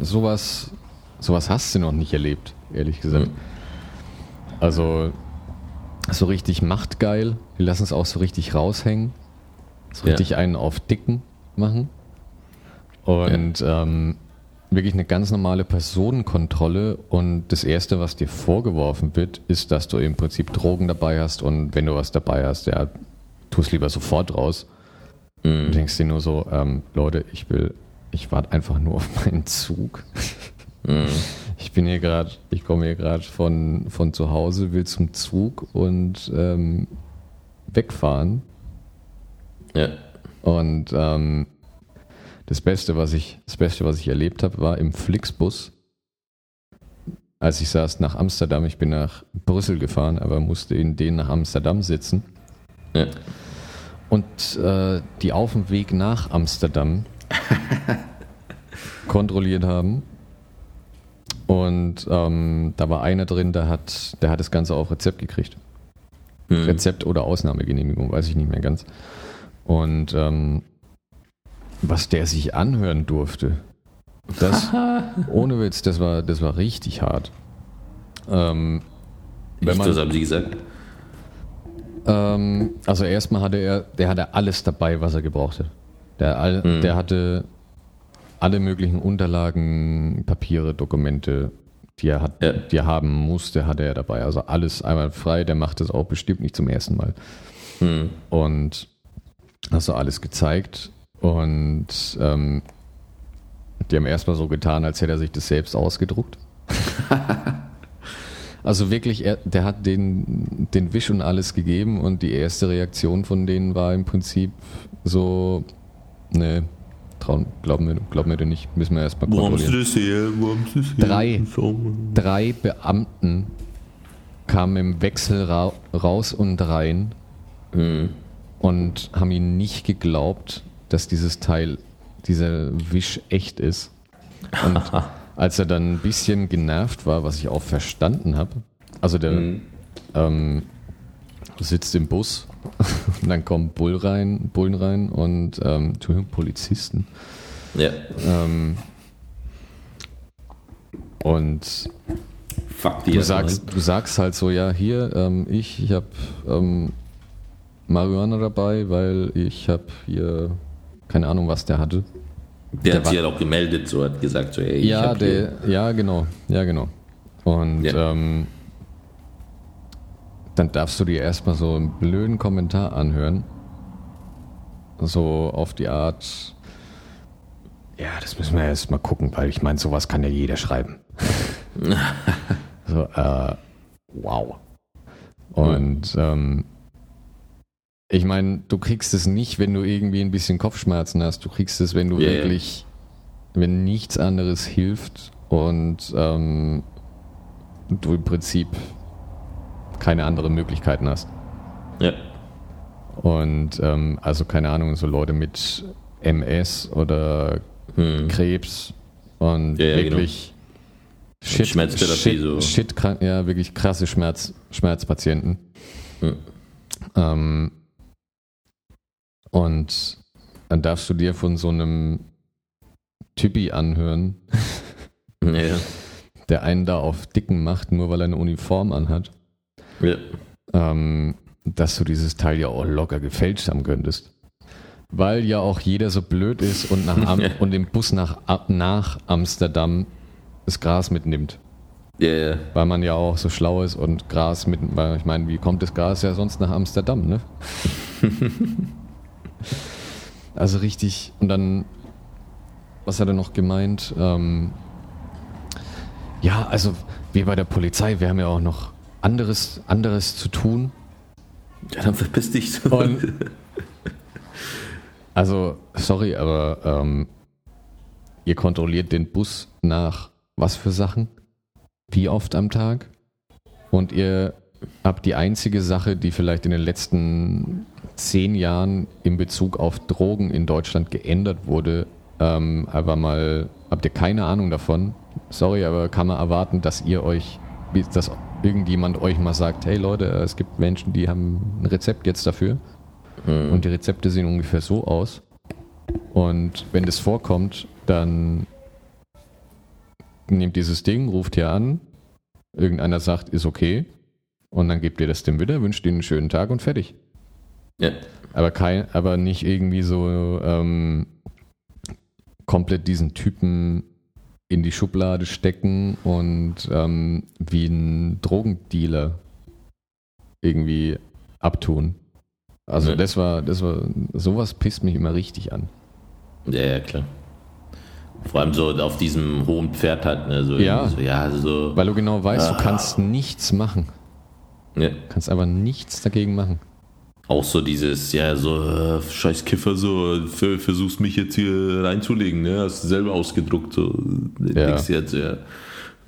sowas, sowas hast du noch nicht erlebt, ehrlich gesagt. Mhm. Also so richtig machtgeil, die lassen es auch so richtig raushängen, so richtig ja. einen auf Dicken machen. Und ja. ähm, wirklich eine ganz normale Personenkontrolle und das Erste, was dir vorgeworfen wird, ist, dass du im Prinzip Drogen dabei hast und wenn du was dabei hast, ja, tu es lieber sofort raus. Mhm. Du denkst dir nur so, ähm, Leute, ich will, ich warte einfach nur auf meinen Zug. Mhm. Ich bin hier gerade, ich komme hier gerade von, von zu Hause, will zum Zug und ähm, wegfahren. Ja. Und ähm, das Beste, was ich, das Beste, was ich erlebt habe, war im Flixbus. Als ich saß nach Amsterdam, ich bin nach Brüssel gefahren, aber musste in den nach Amsterdam sitzen. Ja. Und äh, die auf dem Weg nach Amsterdam kontrolliert haben. Und ähm, da war einer drin, der hat, der hat das Ganze auf Rezept gekriegt. Mhm. Rezept oder Ausnahmegenehmigung, weiß ich nicht mehr ganz. Und ähm, was der sich anhören durfte. Das, ohne Witz, das war, das war richtig hart. Ähm, wenn man, das haben Sie gesagt? Ähm, also erstmal hatte er, der hatte alles dabei, was er gebrauchte. Der, all, mhm. der hatte alle möglichen Unterlagen, Papiere, Dokumente, die er, hat, ja. die er haben musste, hatte er dabei. Also alles einmal frei. Der macht das auch bestimmt nicht zum ersten Mal. Mhm. Und hast du alles gezeigt. Und ähm, die haben erstmal so getan, als hätte er sich das selbst ausgedruckt. also wirklich, er, der hat den, den Wisch und alles gegeben und die erste Reaktion von denen war im Prinzip so, ne, trauen, glauben wir, glauben wir nicht, müssen wir erstmal kontrollieren. Wo haben Sie das? Wo haben Sie das her? Drei, drei Beamten kamen im Wechsel ra raus und rein mhm. und haben ihn nicht geglaubt, dass dieses Teil, dieser Wisch echt ist. Und als er dann ein bisschen genervt war, was ich auch verstanden habe, also der mhm. ähm, sitzt im Bus und dann kommen Bull rein, Bullen rein und ähm, Polizisten. Ja. Ähm, und Fuck du sagst, du sagst halt so, ja, hier, ähm, ich, ich habe ähm, Marihuana dabei, weil ich habe hier keine Ahnung, was der hatte. Der, der hat sich ja auch gemeldet, so hat gesagt, so, ey, ja, der, ja, genau, ja, genau. Und ja. Ähm, dann darfst du dir erstmal so einen blöden Kommentar anhören. So auf die Art, ja, das müssen wir erst mal gucken, weil ich meine, sowas kann ja jeder schreiben. so, äh, wow. Und ähm, ich meine, du kriegst es nicht, wenn du irgendwie ein bisschen Kopfschmerzen hast. Du kriegst es, wenn du yeah, wirklich, wenn nichts anderes hilft und ähm, du im Prinzip keine anderen Möglichkeiten hast. Ja. Und ähm, also keine Ahnung, so Leute mit MS oder hm. Krebs und ja, wirklich Shit, Schmerztherapie, shit, so. shit ja, wirklich krasse Schmerz, Schmerzpatienten. Hm. Ähm, und dann darfst du dir von so einem Typi anhören, Ja. der einen da auf Dicken macht, nur weil er eine Uniform anhat, ja. ähm, dass du dieses Teil ja auch locker gefälscht haben könntest. Weil ja auch jeder so blöd ist und, nach Am und im Bus nach, nach Amsterdam das Gras mitnimmt. Ja, ja. Weil man ja auch so schlau ist und Gras mit, weil ich meine, wie kommt das Gras ja sonst nach Amsterdam, ne? also richtig, und dann, was hat er noch gemeint? Ähm, ja, also wir bei der Polizei, wir haben ja auch noch anderes, anderes zu tun. Ja, dann verpiss dich. Und, also, sorry, aber ähm, ihr kontrolliert den Bus nach was für Sachen? Wie oft am Tag? Und ihr habt die einzige Sache, die vielleicht in den letzten zehn Jahren in Bezug auf Drogen in Deutschland geändert wurde, ähm, aber mal, habt ihr keine Ahnung davon? Sorry, aber kann man erwarten, dass ihr euch, dass irgendjemand euch mal sagt, hey Leute, es gibt Menschen, die haben ein Rezept jetzt dafür. Hm. Und die Rezepte sehen ungefähr so aus. Und wenn das vorkommt, dann nehmt dieses Ding, ruft hier an, irgendeiner sagt, ist okay. Und dann gebt ihr das dem wieder, wünscht ihnen einen schönen Tag und fertig. Ja. Aber, kein, aber nicht irgendwie so ähm, komplett diesen Typen in die Schublade stecken und ähm, wie ein Drogendealer irgendwie abtun. Also Ja. das war, das war, sowas pisst mich immer richtig an. Ja, ja, klar. Vor allem so auf diesem hohen Pferd halt, ne? So Ja. So, ja, also so. Weil du genau weißt, Ah. du kannst nichts machen. Ja. Kannst aber nichts dagegen machen. Auch so dieses, ja, so, äh, scheiß Kiffer, so, ver- versuchst mich jetzt hier reinzulegen, ne? Hast du selber ausgedruckt, so. Ja. Nix jetzt, ja.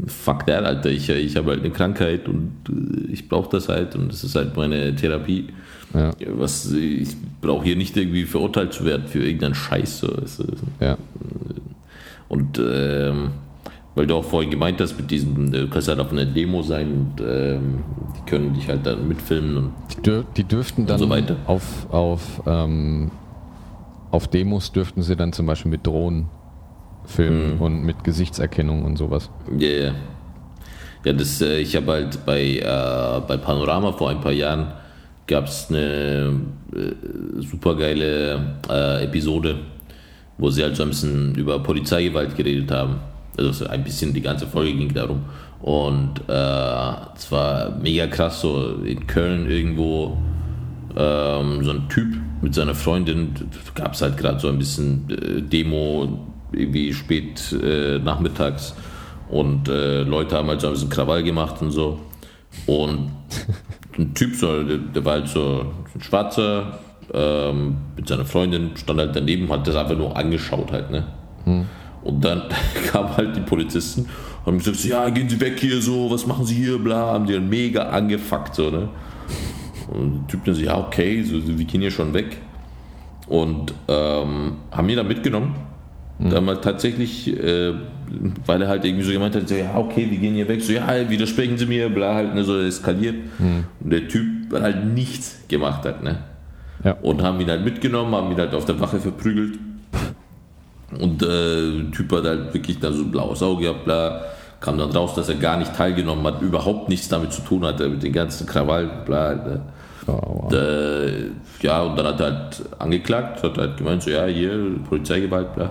Fuck that, Alter. Ich, ich habe halt eine Krankheit und äh, ich brauche das halt und das ist halt meine Therapie. Ja, Was, ich brauche hier nicht irgendwie verurteilt zu werden für irgendeinen Scheiß. So. Ja. Und ähm, weil du auch vorhin gemeint hast, mit diesem, du kannst halt auf einer Demo sein und ähm, die können dich halt dann mitfilmen und Die, dür die dürften dann so auf, auf, ähm, auf Demos dürften sie dann zum Beispiel mit Drohnen filmen Mhm. und mit Gesichtserkennung und sowas. Ja, ja. Ja, das, äh, ich habe halt bei, äh, bei Panorama vor ein paar Jahren gab es eine äh, super geile äh, Episode, wo sie halt so ein bisschen über Polizeigewalt geredet haben. Also so ein bisschen die ganze Folge ging darum. Und äh, es mega krass, so in Köln irgendwo ähm, so ein Typ mit seiner Freundin, gab es halt gerade so ein bisschen äh, Demo, irgendwie spät äh, nachmittags und äh, Leute haben halt so ein bisschen Krawall gemacht und so. Und ein Typ, so, der, der war halt so ein Schwarzer, ähm, mit seiner Freundin, stand halt daneben, hat das einfach nur angeschaut halt, ne? Und dann kamen halt die Polizisten und haben gesagt, ja, gehen Sie weg hier, so, was machen Sie hier, bla, haben die dann mega angefuckt, so, ne? Und der Typ dann so, ja, okay, so, wir gehen hier schon weg. Und ähm, haben ihn dann mitgenommen. Dann mal tatsächlich, äh, weil er halt irgendwie so gemeint hat, so, ja, okay, wir gehen hier weg. So, ja, widersprechen Sie mir, bla, halt, ne, so eskaliert. Und der Typ halt nichts gemacht hat, ne? Ja. Und haben ihn halt mitgenommen, haben ihn halt auf der Wache verprügelt. Und äh, der Typ hat halt wirklich dann so ein blaues Auge gehabt, bla. Kam dann raus, dass er gar nicht teilgenommen hat, überhaupt nichts damit zu tun hatte, mit den ganzen Krawall, bla. ne? Oh, wow. äh, ja, und dann hat er halt angeklagt, hat halt gemeint, so ja, hier, Polizeigewalt, bla.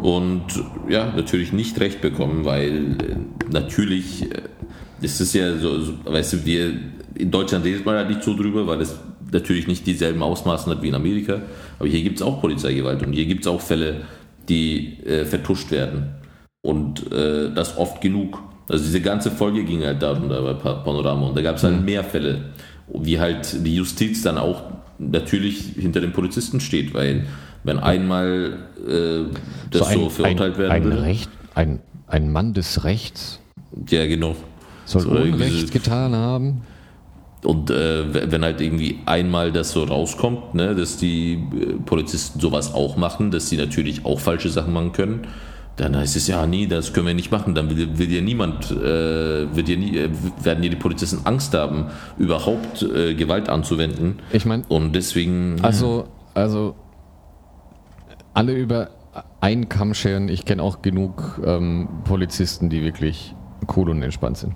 Und ja, natürlich nicht recht bekommen, weil äh, natürlich äh, ist es ja so, so, weißt du, wir in Deutschland redet man halt nicht so drüber, weil es natürlich nicht dieselben Ausmaßen hat wie in Amerika. Aber hier gibt es auch Polizeigewalt und hier gibt es auch Fälle, die äh, vertuscht werden. Und äh, das oft genug. Also diese ganze Folge ging halt darum da bei Pa- Panorama und da gab es halt mehr Fälle, wie halt die Justiz dann auch natürlich hinter den Polizisten steht, weil wenn einmal äh, das so, verurteilt ein, werden ein, würde. Recht, ein, ein Mann des Rechts Ja, genau. soll So irgendwie Unrecht so- getan haben. Und äh, wenn halt irgendwie einmal das so rauskommt, ne, dass die äh, Polizisten sowas auch machen, dass sie natürlich auch falsche Sachen machen können, dann heißt es ja, nee, das können wir nicht machen. Dann will, will ja niemand, äh, wird ja nie, äh, werden ja die Polizisten Angst haben, überhaupt äh, Gewalt anzuwenden. Ich meine, Und deswegen. Also, also alle über einen Kamm scheren. Ich kenne auch genug ähm, Polizisten, die wirklich cool und entspannt sind.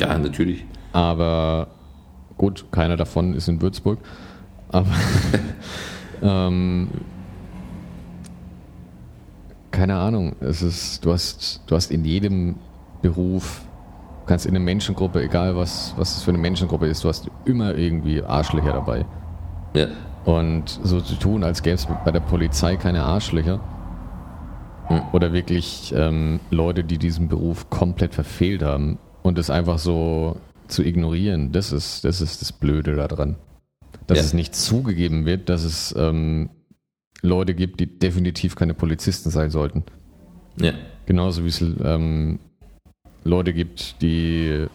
ja, natürlich. Aber gut, keiner davon ist in Würzburg. Aber ähm, keine Ahnung. Es ist, du hast, du hast in jedem Beruf, du kannst in einer Menschengruppe, egal was, was es für eine Menschengruppe ist, du hast immer irgendwie Arschlöcher dabei. Ja. Und so zu tun, als gäbe es bei der Polizei keine Arschlöcher. Oder wirklich ähm, Leute, die diesen Beruf komplett verfehlt haben. Und es einfach so zu ignorieren, das ist das, ist das Blöde daran. Dass Ja. es nicht zugegeben wird, dass es ähm, Leute gibt, die definitiv keine Polizisten sein sollten. Ja. Genauso wie es ähm, Leute gibt, die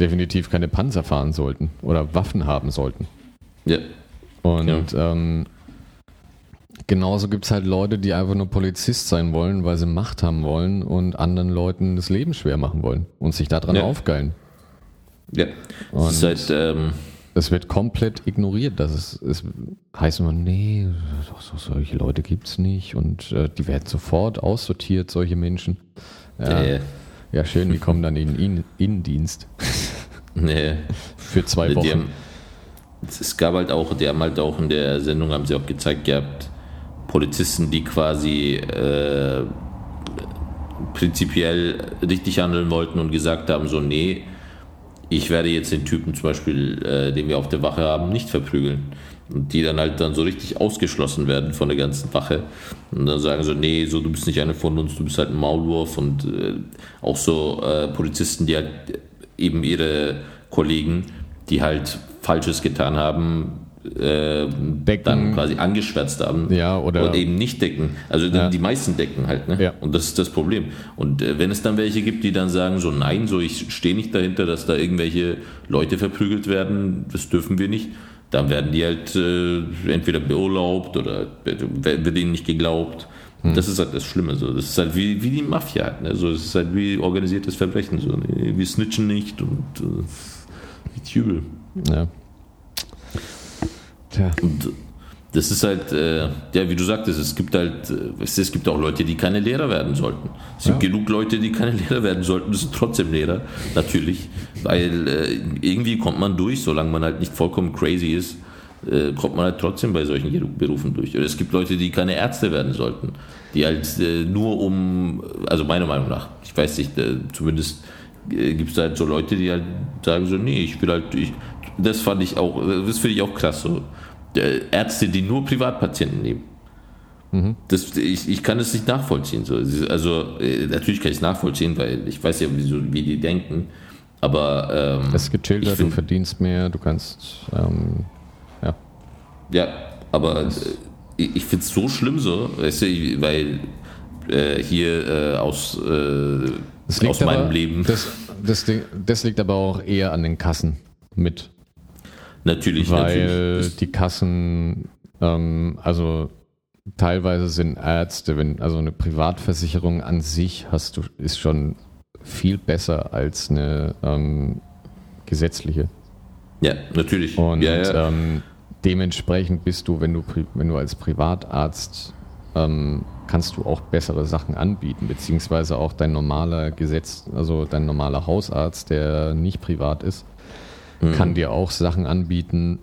definitiv keine Panzer fahren sollten oder Waffen haben sollten. Ja. Und ähm, genauso gibt es halt Leute, die einfach nur Polizist sein wollen, weil sie Macht haben wollen und anderen Leuten das Leben schwer machen wollen und sich daran Ja. aufgeilen. Ja. Und- Es halt, ähm, Es wird komplett ignoriert. Das ist, es heißt immer, nee, so, so, solche Leute gibt es nicht und äh, die werden sofort aussortiert, solche Menschen. Ja, äh, ja schön, die kommen dann in in Innendienst nee. für zwei Wochen. haben, es gab halt auch, die haben halt auch in der Sendung, haben sie auch gezeigt gehabt, Polizisten, die quasi äh, prinzipiell richtig handeln wollten und gesagt haben, so, nee, ich werde jetzt den Typen zum Beispiel, äh, den wir auf der Wache haben, nicht verprügeln. Und die dann halt dann so richtig ausgeschlossen werden von der ganzen Wache. Und dann sagen so, nee, so du bist nicht einer von uns, du bist halt ein Maulwurf. Und äh, auch so äh, Polizisten, die halt eben ihre Kollegen, die halt Falsches getan haben, äh, Decken. dann quasi angeschwärzt haben Ja, oder- und eben nicht decken. Also Ja. die meisten decken halt, ne? Ja. Und das ist das Problem. Und äh, wenn es dann welche gibt, die dann sagen, so nein, so ich stehe nicht dahinter, dass da irgendwelche Leute verprügelt werden, das dürfen wir nicht, dann werden die halt äh, entweder beurlaubt oder wird ihnen nicht geglaubt. Hm. Das ist halt das Schlimme. So. Das ist halt wie, wie die Mafia. Halt, ne? so, es ist halt wie organisiertes Verbrechen. So. Wir snitchen nicht und äh, wie übel. Ja. Tja. Und das ist halt, äh, ja, wie du sagtest, es gibt halt, äh, es, es gibt auch Leute, die keine Lehrer werden sollten. Es gibt Ja. genug Leute, die keine Lehrer werden sollten, das sind trotzdem Lehrer, natürlich. Weil äh, irgendwie kommt man durch, solange man halt nicht vollkommen crazy ist, äh, kommt man halt trotzdem bei solchen Berufen durch. Oder es gibt Leute, die keine Ärzte werden sollten, die halt äh, nur um, also meiner Meinung nach, ich weiß nicht, äh, zumindest gibt es halt so Leute, die halt sagen so, nee, ich will halt, ich, das fand ich auch, das finde ich auch krass so. Ärzte, die nur Privatpatienten nehmen. Das, ich, ich kann es nicht nachvollziehen. So. Also äh, natürlich kann ich es nachvollziehen, weil ich weiß ja, wie, wie die denken. Aber ähm, Es gechillter, ich du verdienst mehr, du kannst, ähm, ja. Ja, aber äh, ich, ich finde es so schlimm so, weißt du, weil äh, hier äh, aus, äh, Das aus meinem aber, Leben Das, das, das liegt aber auch eher an den Kassen mit. Natürlich, weil natürlich. die Kassen, ähm, also teilweise sind Ärzte, wenn, also eine Privatversicherung an sich hast du, ist schon viel besser als eine ähm, gesetzliche. Ja, natürlich. Und ja, ja. Ähm, dementsprechend bist du, wenn du, wenn du als Privatarzt ähm, kannst du auch bessere Sachen anbieten, beziehungsweise auch dein normaler Gesetz, also dein normaler Hausarzt, der nicht privat ist, kann dir auch Sachen anbieten,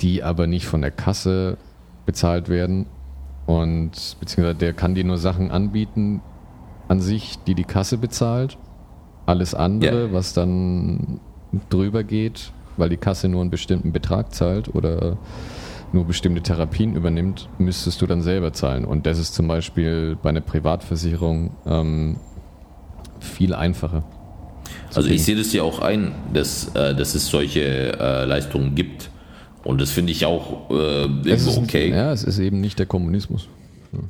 die aber nicht von der Kasse bezahlt werden. Und beziehungsweise der kann dir nur Sachen anbieten an sich, die die Kasse bezahlt. Alles andere, Ja. was dann drüber geht, weil die Kasse nur einen bestimmten Betrag zahlt oder nur bestimmte Therapien übernimmt, müsstest du dann selber zahlen. Und das ist zum Beispiel bei einer Privatversicherung ähm, viel einfacher. Also ich sehe das ja auch ein, dass, äh, dass es solche äh, Leistungen gibt. Und das finde ich auch äh, okay. Ja, es ist eben nicht der Kommunismus.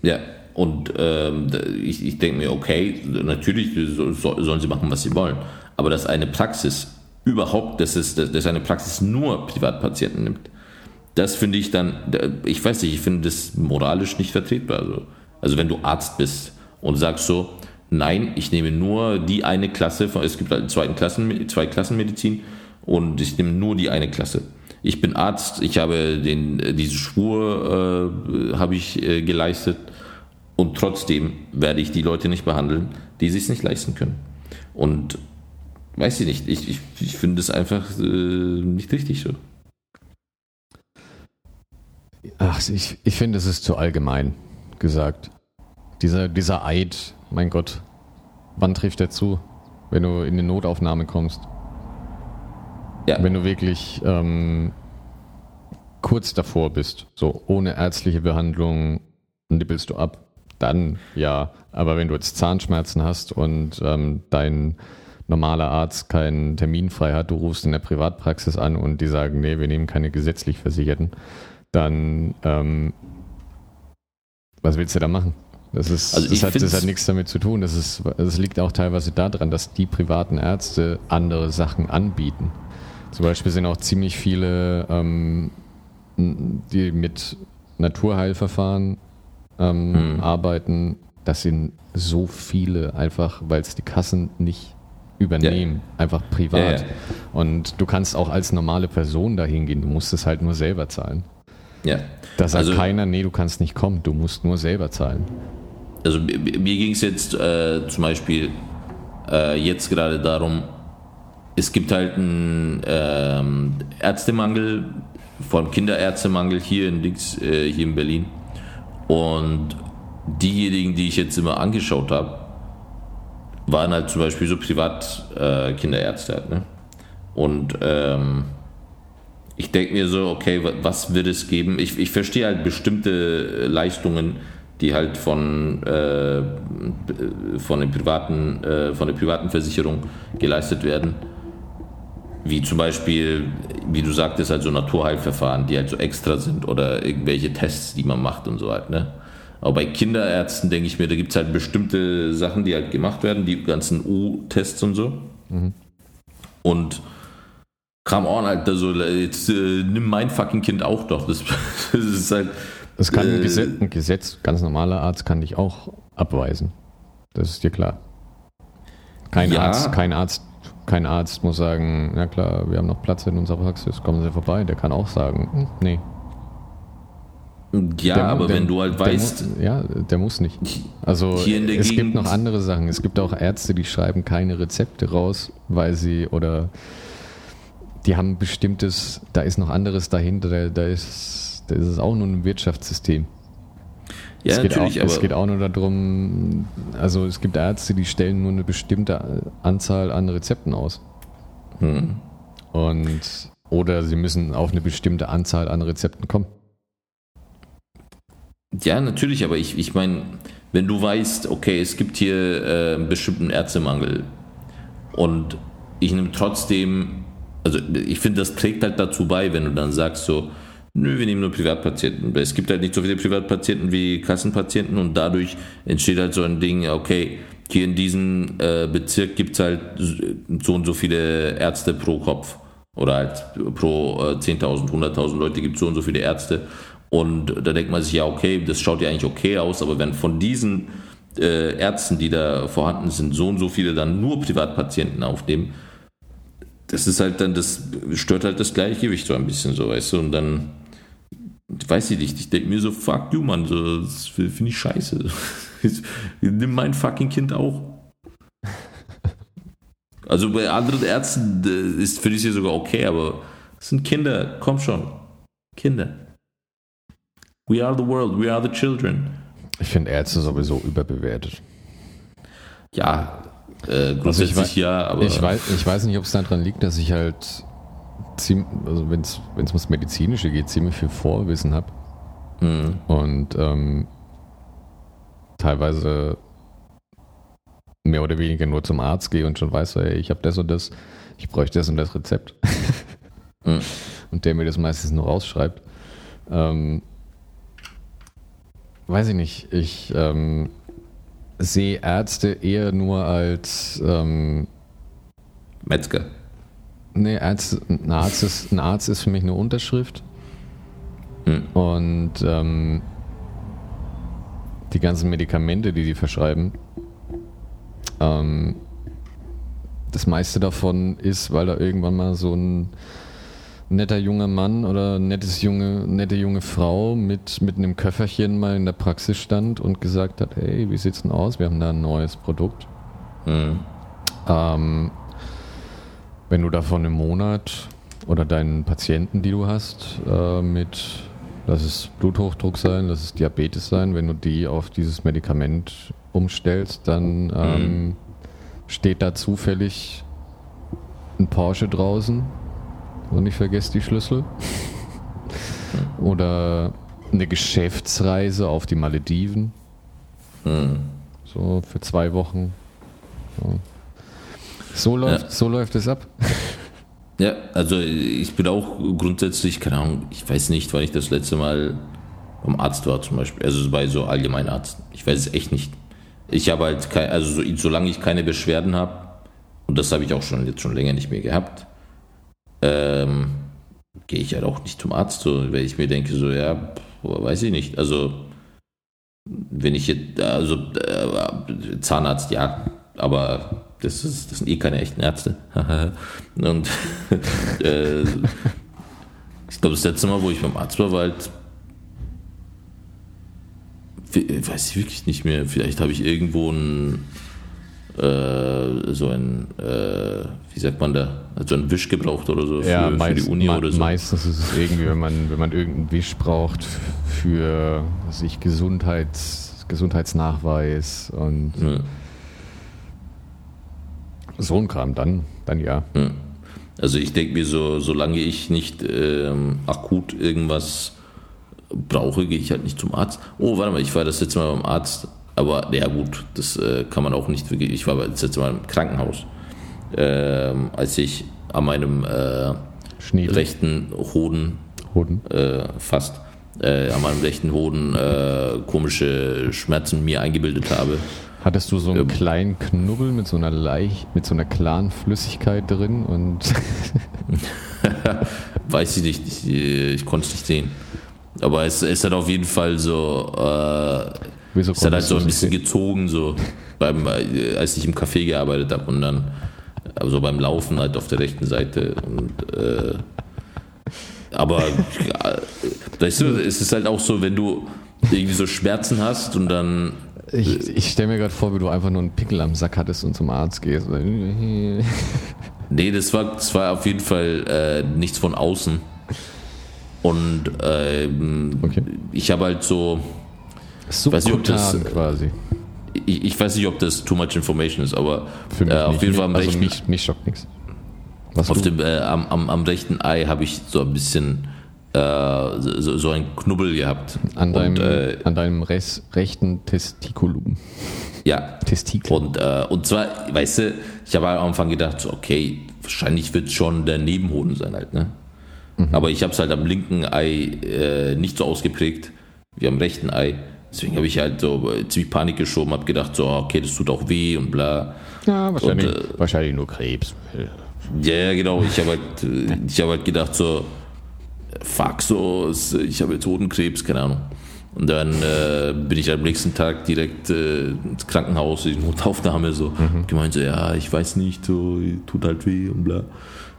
Ja, und ähm, ich, ich denke mir, okay, natürlich so, sollen sie machen, was sie wollen. Aber dass eine Praxis überhaupt, dass, es, dass eine Praxis nur Privatpatienten nimmt, das finde ich dann, ich weiß nicht, ich finde das moralisch nicht vertretbar. Also, also wenn du Arzt bist und sagst so, nein, ich nehme nur die eine Klasse, von, es gibt halt zweiten Klassen, zwei Klassenmedizin und ich nehme nur die eine Klasse. Ich bin Arzt, ich habe den, diese Schwur äh, habe ich äh, geleistet und trotzdem werde ich die Leute nicht behandeln, die sich nicht leisten können. Und weiß ich nicht, ich, ich, ich finde es einfach äh, nicht richtig so. Ach, ich, ich finde, es ist zu allgemein gesagt. Dieser, dieser Eid, mein Gott, wann trifft er zu, wenn du in die Notaufnahme kommst? Ja. Wenn du wirklich ähm, kurz davor bist, so ohne ärztliche Behandlung nippelst du ab, dann ja. Aber wenn du jetzt Zahnschmerzen hast und ähm, dein normaler Arzt keinen Termin frei hat, du rufst in der Privatpraxis an und die sagen, nee, wir nehmen keine gesetzlich Versicherten, dann ähm, was willst du da machen? Das, ist, also das, hat, das hat nichts damit zu tun. Das, ist, das liegt auch teilweise daran, dass die privaten Ärzte andere Sachen anbieten. Zum Beispiel sind auch ziemlich viele, ähm, die mit Naturheilverfahren ähm, hm. arbeiten. Das sind so viele einfach, weil es die Kassen nicht übernehmen, ja. einfach privat. Ja, ja. Und du kannst auch als normale Person dahin gehen, du musst es halt nur selber zahlen. Ja. Da sagt also, keiner, nee, du kannst nicht kommen, du musst nur selber zahlen. Also mir ging es jetzt äh, zum Beispiel äh, jetzt gerade darum, es gibt halt einen ähm, Ärztemangel, vor allem Kinderärztemangel hier in, Dix, äh, hier in Berlin. Und diejenigen, die ich jetzt immer angeschaut habe, waren halt zum Beispiel so Privat-Kinderärzte äh, halt, ne? Und ähm, ich denke mir so, okay, was wird es geben? Ich, ich verstehe halt bestimmte Leistungen, die halt von, äh, von, den privaten, äh, von der privaten Versicherung geleistet werden. Wie zum Beispiel, wie du sagtest, halt so Naturheilverfahren, die halt so extra sind oder irgendwelche Tests, die man macht und so halt. Ne? Aber bei Kinderärzten denke ich mir, da gibt es halt bestimmte Sachen, die halt gemacht werden, die ganzen U-Tests und so. Mhm. Und come on, Alter, so, jetzt äh, nimm mein fucking Kind auch doch. Das, das ist halt. Das kann ein, äh, Gesetz, ein Gesetz, ganz normaler Arzt kann dich auch abweisen. Das ist dir klar. Kein ja. Arzt, kein Arzt, kein Arzt muss sagen, na klar, wir haben noch Platz in unserer Praxis, kommen Sie vorbei. Der kann auch sagen, hm, nee. Ja, der, aber der, wenn du halt weißt. Muss, ja, der muss nicht. Also es Gegend gibt noch andere Sachen. Es gibt auch Ärzte, die schreiben keine Rezepte raus, weil sie oder die haben bestimmtes, da ist noch anderes dahinter, da, da ist, da ist es auch nur ein Wirtschaftssystem. Ja, es geht, auch, es geht auch nur darum, also es gibt Ärzte, die stellen nur eine bestimmte Anzahl an Rezepten aus. Hm. Und oder sie müssen auf eine bestimmte Anzahl an Rezepten kommen. Ja, natürlich, aber ich, ich meine, wenn du weißt, okay, es gibt hier äh, einen bestimmten Ärztemangel und ich nehme trotzdem also ich finde, das trägt halt dazu bei, wenn du dann sagst so, nö, wir nehmen nur Privatpatienten. Es gibt halt nicht so viele Privatpatienten wie Kassenpatienten und dadurch entsteht halt so ein Ding, okay, hier in diesem äh, Bezirk gibt es halt so und so viele Ärzte pro Kopf oder halt pro äh, 10.000, 100.000 Leute gibt es so und so viele Ärzte und da denkt man sich, ja okay, das schaut ja eigentlich okay aus, aber wenn von diesen äh, Ärzten, die da vorhanden sind, so und so viele dann nur Privatpatienten aufnehmen, das ist halt dann, das stört halt das Gleichgewicht so ein bisschen so, weißt du, und dann weiß ich nicht, ich denke mir so, fuck you, Mann, so, das finde ich scheiße. Nimm mein fucking Kind auch. Also bei anderen Ärzten äh, ist für dich hier sogar okay, aber es sind Kinder, komm schon. Kinder. We are the world, we are the children. Ich finde Ärzte sowieso überbewertet. Ja, äh, grundsätzlich also ich ja, aber. Ich weiß, ich weiß nicht, ob es daran liegt, dass ich halt, ziemlich, also wenn es ums Medizinische geht, ziemlich viel Vorwissen habe. Mhm. Und ähm, teilweise mehr oder weniger nur zum Arzt gehe und schon weiß, ey, ich habe das und das, ich bräuchte das und das Rezept. mhm. Und der mir das meistens nur rausschreibt. Ähm, weiß ich nicht, ich ähm, sehe Ärzte eher nur als ähm, Metzger. Nee, Arzt, ein, Arzt ist, ein Arzt ist für mich eine Unterschrift. Hm. Und ähm, die ganzen Medikamente, die die verschreiben, Ähm, das meiste davon ist, weil da irgendwann mal so ein netter junger Mann oder nettes junge, nette junge Frau mit, mit einem Köfferchen mal in der Praxis stand und gesagt hat, hey, wie sieht's denn aus? Wir haben da ein neues Produkt. Mhm. Ähm, wenn du davon im Monat oder deinen Patienten, die du hast, äh, mit, lass es Bluthochdruck sein, lass es Diabetes sein, wenn du die auf dieses Medikament umstellst, dann ähm, steht da zufällig ein Porsche draußen und ich vergesse die Schlüssel. Oder eine Geschäftsreise auf die Malediven. Mhm. So für zwei Wochen. So, so läuft, Ja. so läuft es ab. Ja, also ich bin auch grundsätzlich, keine Ahnung, ich weiß nicht, wann ich das letzte Mal beim Arzt war zum Beispiel. Also bei so Allgemeinarzt. Ich weiß es echt nicht. Ich habe halt kein, also so, solange ich keine Beschwerden habe, und das habe ich auch schon jetzt schon länger nicht mehr gehabt, ähm, gehe ich halt auch nicht zum Arzt, so, weil ich mir denke, so, ja, weiß ich nicht. Also, wenn ich jetzt, also äh, Zahnarzt, ja, aber das, ist, das sind eh keine echten Ärzte. Und äh, ich glaube, das letzte Mal, wo ich beim Arzt war, war halt, we- weiß ich wirklich nicht mehr, vielleicht habe ich irgendwo ein, äh, so ein, äh, wie sagt man da, so ein Wisch gebraucht oder so für, für die meist- Uni oder so. Meistens ist es irgendwie, wenn man, wenn man irgendeinen Wisch braucht für was weiß ich Gesundheits, Gesundheitsnachweis und Ja. so ein Kram, dann, dann ja. Ja. Also ich denke mir so, solange ich nicht ähm, akut irgendwas brauche, gehe ich halt nicht zum Arzt. Oh, warte mal, ich war das letzte Mal beim Arzt, aber ja gut, das äh, kann man auch nicht wirklich. Ich war das letzte Mal im Krankenhaus, ähm, als ich an meinem äh, rechten Hoden Hoden. äh, fast äh, an meinem rechten Hoden äh, komische Schmerzen mir eingebildet habe. Hattest du so einen Ähm. kleinen Knubbel mit so einer leicht, mit so einer klaren Flüssigkeit drin und Weiß ich nicht, ich, äh, ich konnte es nicht sehen. Aber es, es hat auf jeden Fall so, äh, wieso es hat halt so ein bisschen gezogen, so beim, äh, als ich im Café gearbeitet habe und dann also beim Laufen halt auf der rechten Seite und äh, aber ja, weißt du, es ist halt auch so, wenn du irgendwie so Schmerzen hast und dann Ich, ich stelle mir gerade vor, wie du einfach nur einen Pickel am Sack hattest und zum Arzt gehst. Nee, das war, das war auf jeden Fall äh, nichts von außen. Und ähm, Okay. ich habe halt so, Weiß nicht, ob das- Subkutan quasi. ich, ich weiß nicht, ob das too much information ist, aber Für mich äh, auf nicht. jeden Fall am also rechten, mich, mich schockt nichts. Was auf du? dem, äh, am, am, am rechten Ei habe ich so ein bisschen äh, so, so ein Knubbel gehabt. An deinem, und, äh, an deinem res, rechten Testikulum. ja, Testikel. Und, äh, und zwar, weißt du, ich habe am Anfang gedacht, so, okay, wahrscheinlich wird es schon der Nebenhoden sein halt, ne? Aber ich habe es halt am linken Ei äh, nicht so ausgeprägt wie am rechten Ei. Deswegen habe ich halt so ziemlich Panik geschoben, habe gedacht, so, okay, das tut auch weh und bla. Ja, wahrscheinlich, Und, äh, wahrscheinlich nur Krebs. Ja, ja, genau. Ich habe halt, äh, ich hab halt gedacht, so, fuck, so, ich habe jetzt Hodenkrebs, keine Ahnung. Und dann äh, bin ich am nächsten Tag direkt äh, ins Krankenhaus, in die Notaufnahme, so, gemeint so, ja, ich weiß nicht, so, tut halt weh und bla.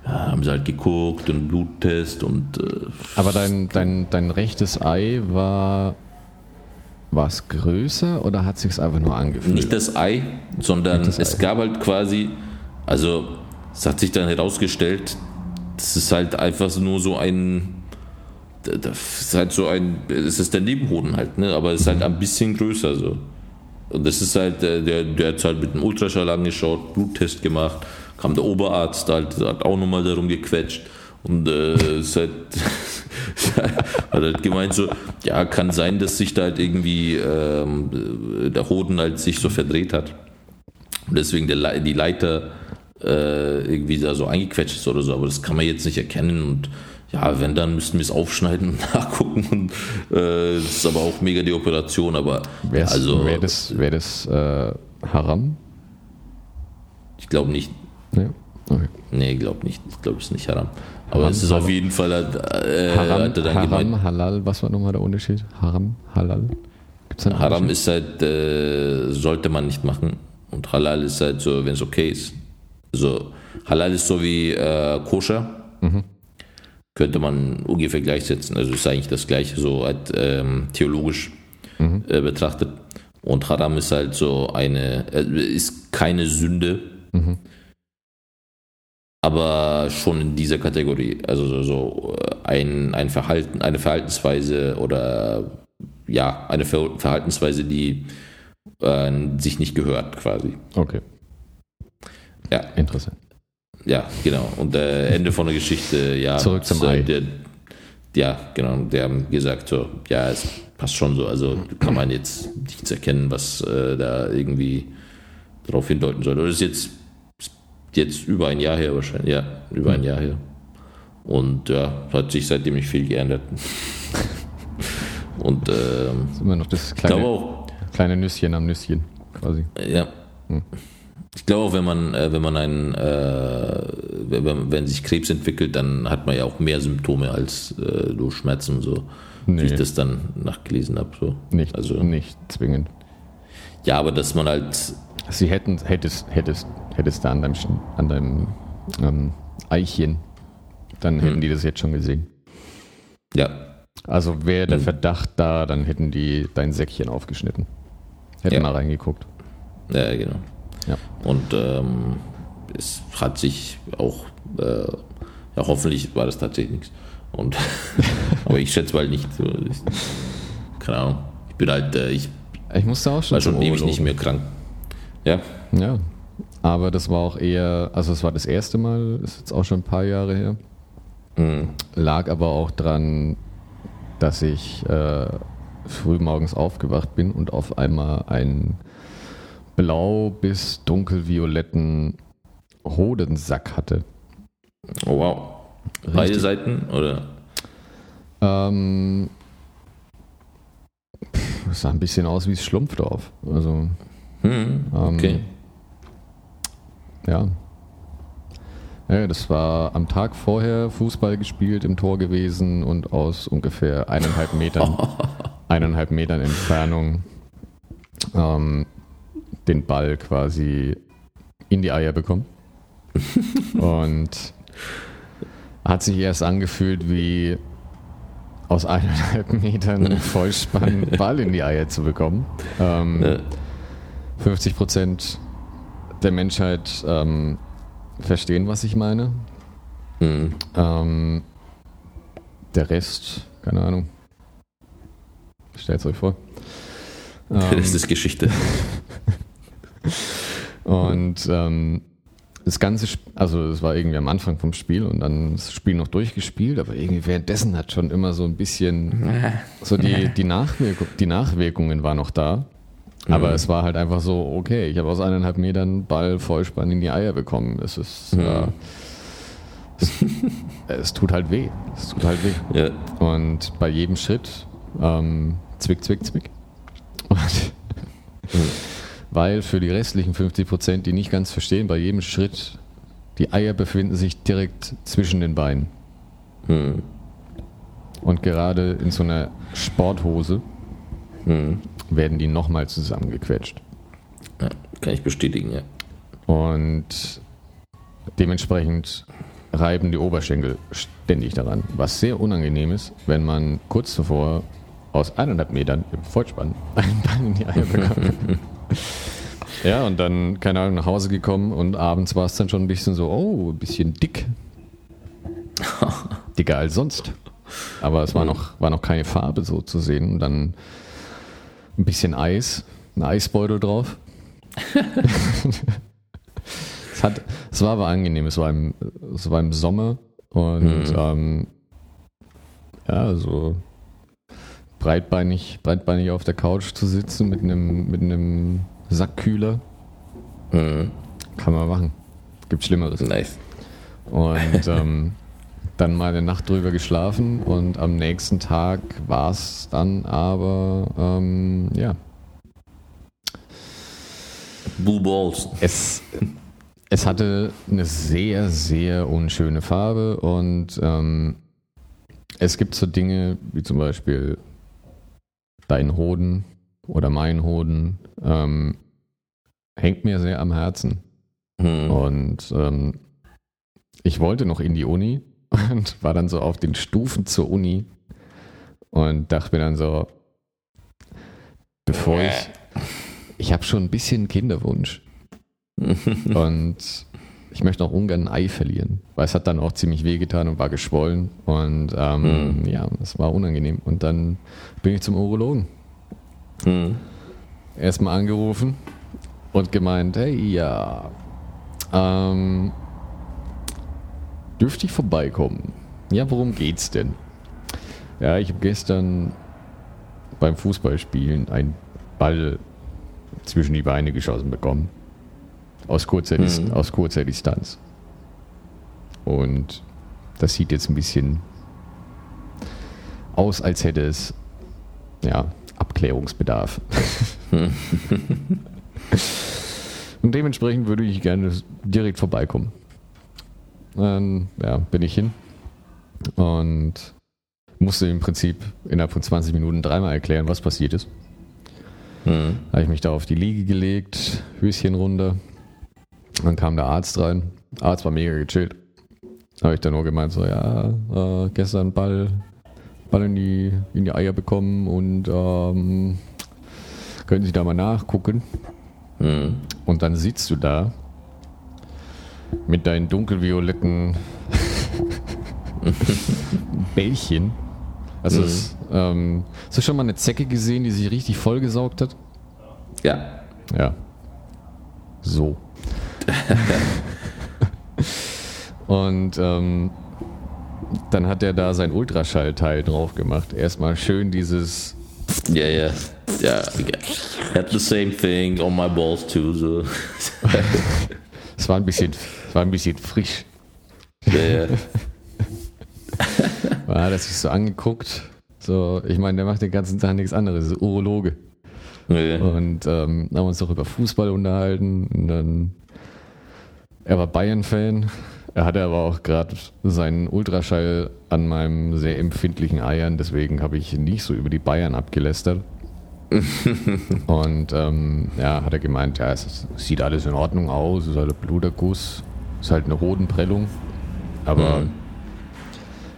Ja, haben sie halt geguckt und Bluttest und äh, Aber dein, dein, dein rechtes Ei war. War es größer oder hat sich einfach nur angefühlt? nicht das Ei, sondern das es Ei. gab halt quasi, also es hat sich dann herausgestellt, das ist halt einfach nur so ein, das ist halt so ein, es ist der Nebenhoden halt, ne? aber es ist halt ein bisschen größer so. Und das ist halt, äh, der, der hat halt mit einem Ultraschall angeschaut, Bluttest gemacht, kam der Oberarzt halt, hat auch nochmal darum gequetscht und äh, ist halt, hat halt gemeint so, ja, kann sein, dass sich da halt irgendwie ähm, der Hoden halt sich so verdreht hat. Und deswegen der, die Leiter äh, irgendwie da so eingequetscht ist oder so, aber das kann man jetzt nicht erkennen und ja, wenn, dann müssten wir es aufschneiden und nachgucken und äh, das ist aber auch mega die Operation, aber Wäre also wär das, wär das äh, Haram? ich glaube nicht, Ja. Okay. nee, glaube nicht, ich glaube es ist nicht Haram. Aber Haram, es ist auf jeden Fall, halt, äh, Haram, hat er dann Haram gemeint, Halal, was war nochmal der Unterschied? Haram, Halal? Gibt's da Haram ist halt, äh, sollte man nicht machen. Und Halal ist halt so, wenn es okay ist. Also Halal ist so wie äh, Koscher. Könnte man ungefähr gleichsetzen. Also ist eigentlich das gleiche, so halt, ähm, theologisch äh, betrachtet. Und Haram ist halt so eine, äh, ist keine Sünde, aber schon in dieser Kategorie. Also so, so äh, ein, ein Verhalten, eine Verhaltensweise oder ja, eine Ver Verhaltensweise, die äh, sich nicht gehört, quasi. Okay, Ja, interessant. ja, genau. Und äh, Ende von der Geschichte, ja. Zurück zum Ei. Der, ja, genau. Der haben gesagt, so, ja, es passt schon so. Also kann man jetzt nichts erkennen, was äh, da irgendwie darauf hindeuten soll. Oder ist jetzt, jetzt über ein Jahr her wahrscheinlich. Ja, über ein Jahr her. Und ja, hat sich seitdem nicht viel geändert. Und ähm, Das ist immer noch das kleine, auch, kleine Nüsschen am Nüsschen, quasi. Ja. Ich glaube auch, wenn man, äh, wenn man einen, äh, wenn, wenn sich Krebs entwickelt, dann hat man ja auch mehr Symptome als äh, nur Schmerzen und so. Nee. Wie ich das dann nachgelesen habe. So. Nicht, Also, nicht zwingend. Ja, aber dass man halt, Sie hätten, hättest, hättest, hättest da an deinem, an deinem ähm, Eichchen, dann hätten die das jetzt schon gesehen. ja, Also wäre der Mhm. Verdacht da, dann hätten die dein Säckchen aufgeschnitten. Hätten Ja. mal reingeguckt. ja, genau. Ja. Und ähm, es hat sich auch, äh, ja, hoffentlich war das tatsächlich nichts. Und, aber ich schätze mal nicht. So, ich, keine Ahnung. Ich bin halt, äh, ich Ich musste auch schon war schon zum ewig nicht mehr krank. Ja, Ja, aber das war auch eher, also es war das erste Mal, ist jetzt auch schon ein paar Jahre her. Mhm. Lag aber auch dran, dass ich äh, früh morgens aufgewacht bin und auf einmal einen blau bis dunkelvioletten Hodensack hatte. Oh wow. Beide Richtig. Seiten oder? Ähm, es sah ein bisschen aus wie das Schlumpfdorf. Also, Hm, ähm, okay. Ja. Ja, das war am Tag vorher Fußball gespielt, im Tor gewesen und aus ungefähr eineinhalb Metern, eineinhalb Metern Entfernung ähm, den Ball quasi in die Eier bekommen. und hat sich erst angefühlt wie aus eineinhalb Metern Vollspann Ball in die Eier zu bekommen. Ähm, Ja. 50 Prozent der Menschheit ähm, verstehen, was ich meine. Hm. Ähm, der Rest, keine Ahnung. Stellt euch vor. Ähm, Das ist Geschichte. und ähm, das ganze, also es war irgendwie am Anfang vom Spiel und dann das Spiel noch durchgespielt, aber irgendwie währenddessen hat schon immer so ein bisschen so die, die, Nachwirkung, die Nachwirkungen waren noch da. Aber es war halt einfach so, okay, ich habe aus eineinhalb Metern Ball Vollspann in die Eier bekommen. Es ist, äh, es, es tut halt weh. Es tut halt weh. Ja. Und bei jedem Schritt ähm, zwick, zwick, zwick. Und weil für die restlichen 50 Prozent, die nicht ganz verstehen, bei jedem Schritt die Eier befinden sich direkt zwischen den Beinen. Hm. Und gerade in so einer Sporthose Hm. werden die nochmal zusammengequetscht. Ja, kann ich bestätigen, ja. Und dementsprechend reiben die Oberschenkel ständig daran. Was sehr unangenehm ist, wenn man kurz zuvor aus eineinhalb Metern im Vollspann einen Ball in die Eier bekommt. ja, und dann, keine Ahnung, nach Hause gekommen und abends war es dann schon ein bisschen so, oh, ein bisschen dick. Dicker als sonst. Aber es war noch, war noch keine Farbe so zu sehen. Und dann ein bisschen Eis, ein Eisbeutel drauf. es, hat, es war aber angenehm. Es war im, es war im Sommer und Mhm. ähm, ja, so breitbeinig, breitbeinig auf der Couch zu sitzen mit einem, mit einem Sackkühler. Hm. Kann man machen. Gibt Schlimmeres. Nice. Und ähm, dann mal eine Nacht drüber geschlafen und am nächsten Tag war es dann aber, ähm, ja, Blue Balls. es, es hatte eine sehr, sehr unschöne Farbe und ähm, es gibt so Dinge wie zum Beispiel dein Hoden oder mein Hoden. Ähm, hängt mir sehr am Herzen. Hm. Und ähm, ich wollte noch in die Uni und war dann so auf den Stufen zur Uni und dachte mir dann so, bevor ich, ich habe schon ein bisschen Kinderwunsch und ich möchte auch ungern ein Ei verlieren, weil es hat dann auch ziemlich wehgetan und war geschwollen und ähm, ja, das war unangenehm. Und dann bin ich zum Urologen. Hm. Erstmal angerufen und gemeint, hey, ja, ähm, dürfte ich vorbeikommen? Ja, worum geht's denn? Ja, ich habe gestern beim Fußballspielen einen Ball zwischen die Beine geschossen bekommen. Aus kurzer, Mhm. aus kurzer Distanz. Und das sieht jetzt ein bisschen aus, als hätte es ja, Abklärungsbedarf. Und dementsprechend würde ich gerne direkt vorbeikommen. Dann ja, bin ich hin und musste im Prinzip innerhalb von 20 Minuten dreimal erklären, was passiert ist. Hm. Habe ich mich da auf die Liege gelegt, Höschen runter. Dann kam der Arzt rein. Arzt war mega gechillt. Habe ich dann nur gemeint, so, ja, äh, gestern Ball, Ball in die, in die Eier bekommen und ähm, können Sie da mal nachgucken. Hm. Und dann sitzt du da mit deinen dunkelvioletten Bällchen. Also, Mhm. es, ähm, hast du schon mal eine Zecke gesehen, die sich richtig vollgesaugt hat? Ja. Ja. So. Und ähm, dann hat er da sein Ultraschallteil drauf gemacht. Erstmal schön dieses. Ja, ja. Ja. Had the same thing on my balls too. So. Es war ein bisschen, es war ein bisschen frisch. Ja, ja. Da hat er sich so angeguckt. So, ich meine, der macht den ganzen Tag nichts anderes, ist Urologe. Ja. Und ähm, haben uns doch über Fußball unterhalten. Und dann, er war Bayern-Fan. Er hatte aber auch gerade seinen Ultraschall an meinem sehr empfindlichen Eiern. Deswegen habe ich nicht so über die Bayern abgelästert. Und ähm, ja, hat er gemeint, ja, es sieht alles in Ordnung aus, es ist halt ein Bluterguss, es ist halt eine Hodenprellung, aber Mhm.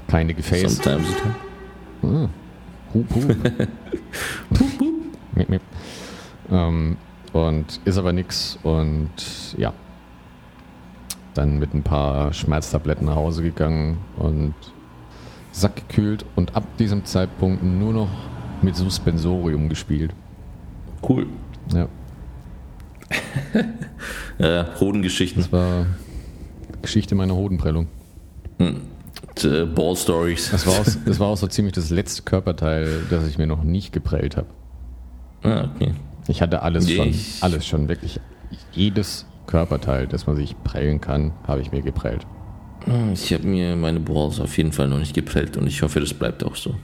keine Gefäße. Sometimes it Ah. Hup, hup. Miep, miep. ähm, und ist aber nix und ja. Dann mit ein paar Schmerztabletten nach Hause gegangen und sackgekühlt und ab diesem Zeitpunkt nur noch mit Suspensorium gespielt. Cool. Ja, Ja, Hodengeschichten. das war Geschichte meiner Hodenprellung. Äh, Ball Stories. Das war, auch, das war auch so ziemlich das letzte Körperteil, das ich mir noch nicht geprellt habe. Ah, okay. Ich hatte alles schon, Ich- alles schon wirklich. Jedes Körperteil, das man sich prellen kann, habe ich mir geprellt. Ah, Ich habe mir meine Balls auf jeden Fall noch nicht geprellt und ich hoffe, das bleibt auch so.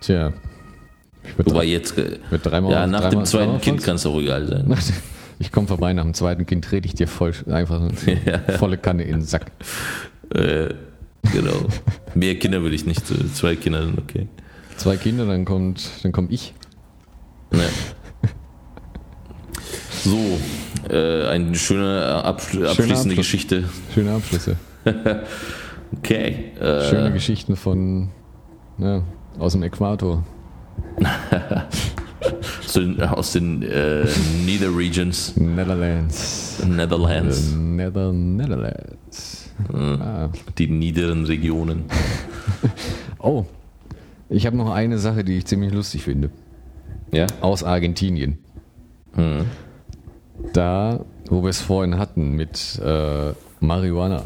Tja. Wobei jetzt, äh, würd dreimal ja, nach dreimal- dem zweiten Kind kann es auch egal sein. Ich komme vorbei, nach dem zweiten Kind trete ich dir voll, einfach so Ja. volle Kanne in den Sack. Äh, genau. Mehr Kinder will ich nicht. so Zwei Kinder sind okay. Zwei Kinder, dann kommt, dann komme ich. Ja. So, äh, eine schöne abschli abschließende Abschluss. Geschichte. Schöne Abschlüsse. Okay. Äh, Schöne Geschichten von, ja, aus dem Äquator. aus den, aus den äh, Nether Regions, Netherlands. Netherlands, The Nether Netherlands. Ah. die niederen Regionen. Oh, ich habe noch eine Sache, die ich ziemlich lustig finde. Ja. Aus Argentinien. Hm. Da, wo wir es vorhin hatten mit äh, Marihuana.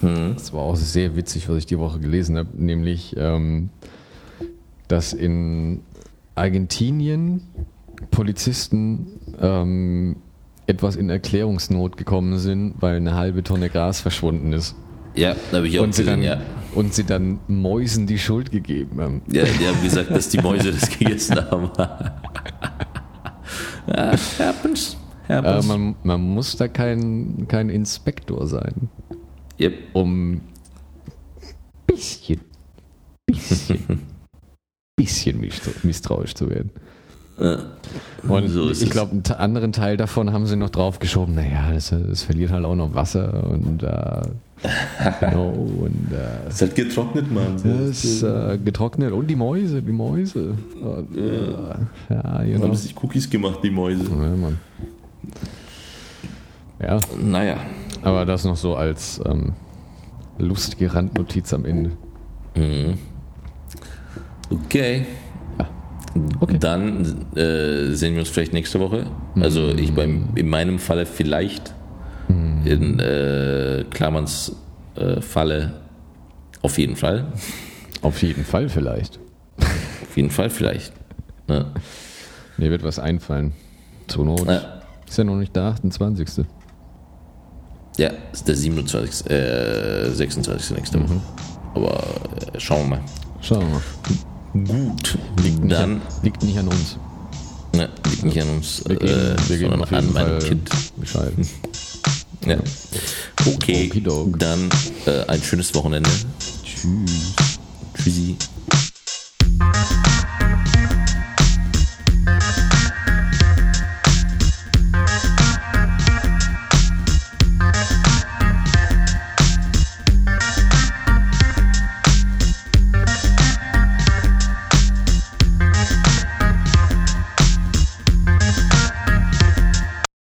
Hm. Das war auch sehr witzig, was ich die Woche gelesen habe, nämlich, ähm, dass in Argentinien Polizisten ähm, etwas in Erklärungsnot gekommen sind, weil eine halbe Tonne Gras verschwunden ist. Ja, habe ich auch Und sie, gesehen, dann, ja. und sie dann Mäusen die Schuld gegeben haben. ja. Die haben gesagt, dass die Mäuse das gegessen haben. ja. Äh, man, man muss da kein, kein Inspektor sein, yep. um bisschen, bisschen, bisschen misstrau- misstrauisch zu werden. Und So ist ich glaube, einen anderen Teil davon haben sie noch draufgeschoben. Naja, es, es verliert halt auch noch Wasser und äh, genau, und äh, Ist halt getrocknet, Mann. es ist äh, getrocknet und die Mäuse, die Mäuse. Und, äh, ja, genau. Haben sich Cookies gemacht, die Mäuse. Ja, Mann. Ja, Naja. aber das noch so als ähm, lustige Randnotiz am Ende. Okay. Okay. Dann äh, sehen wir uns vielleicht nächste Woche. Also ich beim, in meinem Falle vielleicht. In äh, Klammerns äh, Falle auf jeden Fall. Auf jeden Fall vielleicht. Auf jeden Fall vielleicht. Ja. Mir wird was einfallen. Zur Not. Ja. Ist ja noch nicht der 28. Ja, ist der 27. Äh, 26. nächste Woche. Aber äh, schauen wir mal. Schauen wir mal. Gut. Liegt nicht, Dann an, liegt nicht an uns. ja, liegt nicht an uns, Wir äh, wir geben sondern an meinem Fall Kind. Bescheid. Ja. Okay, dann äh, ein schönes Wochenende. Tschüss. Tschüssi.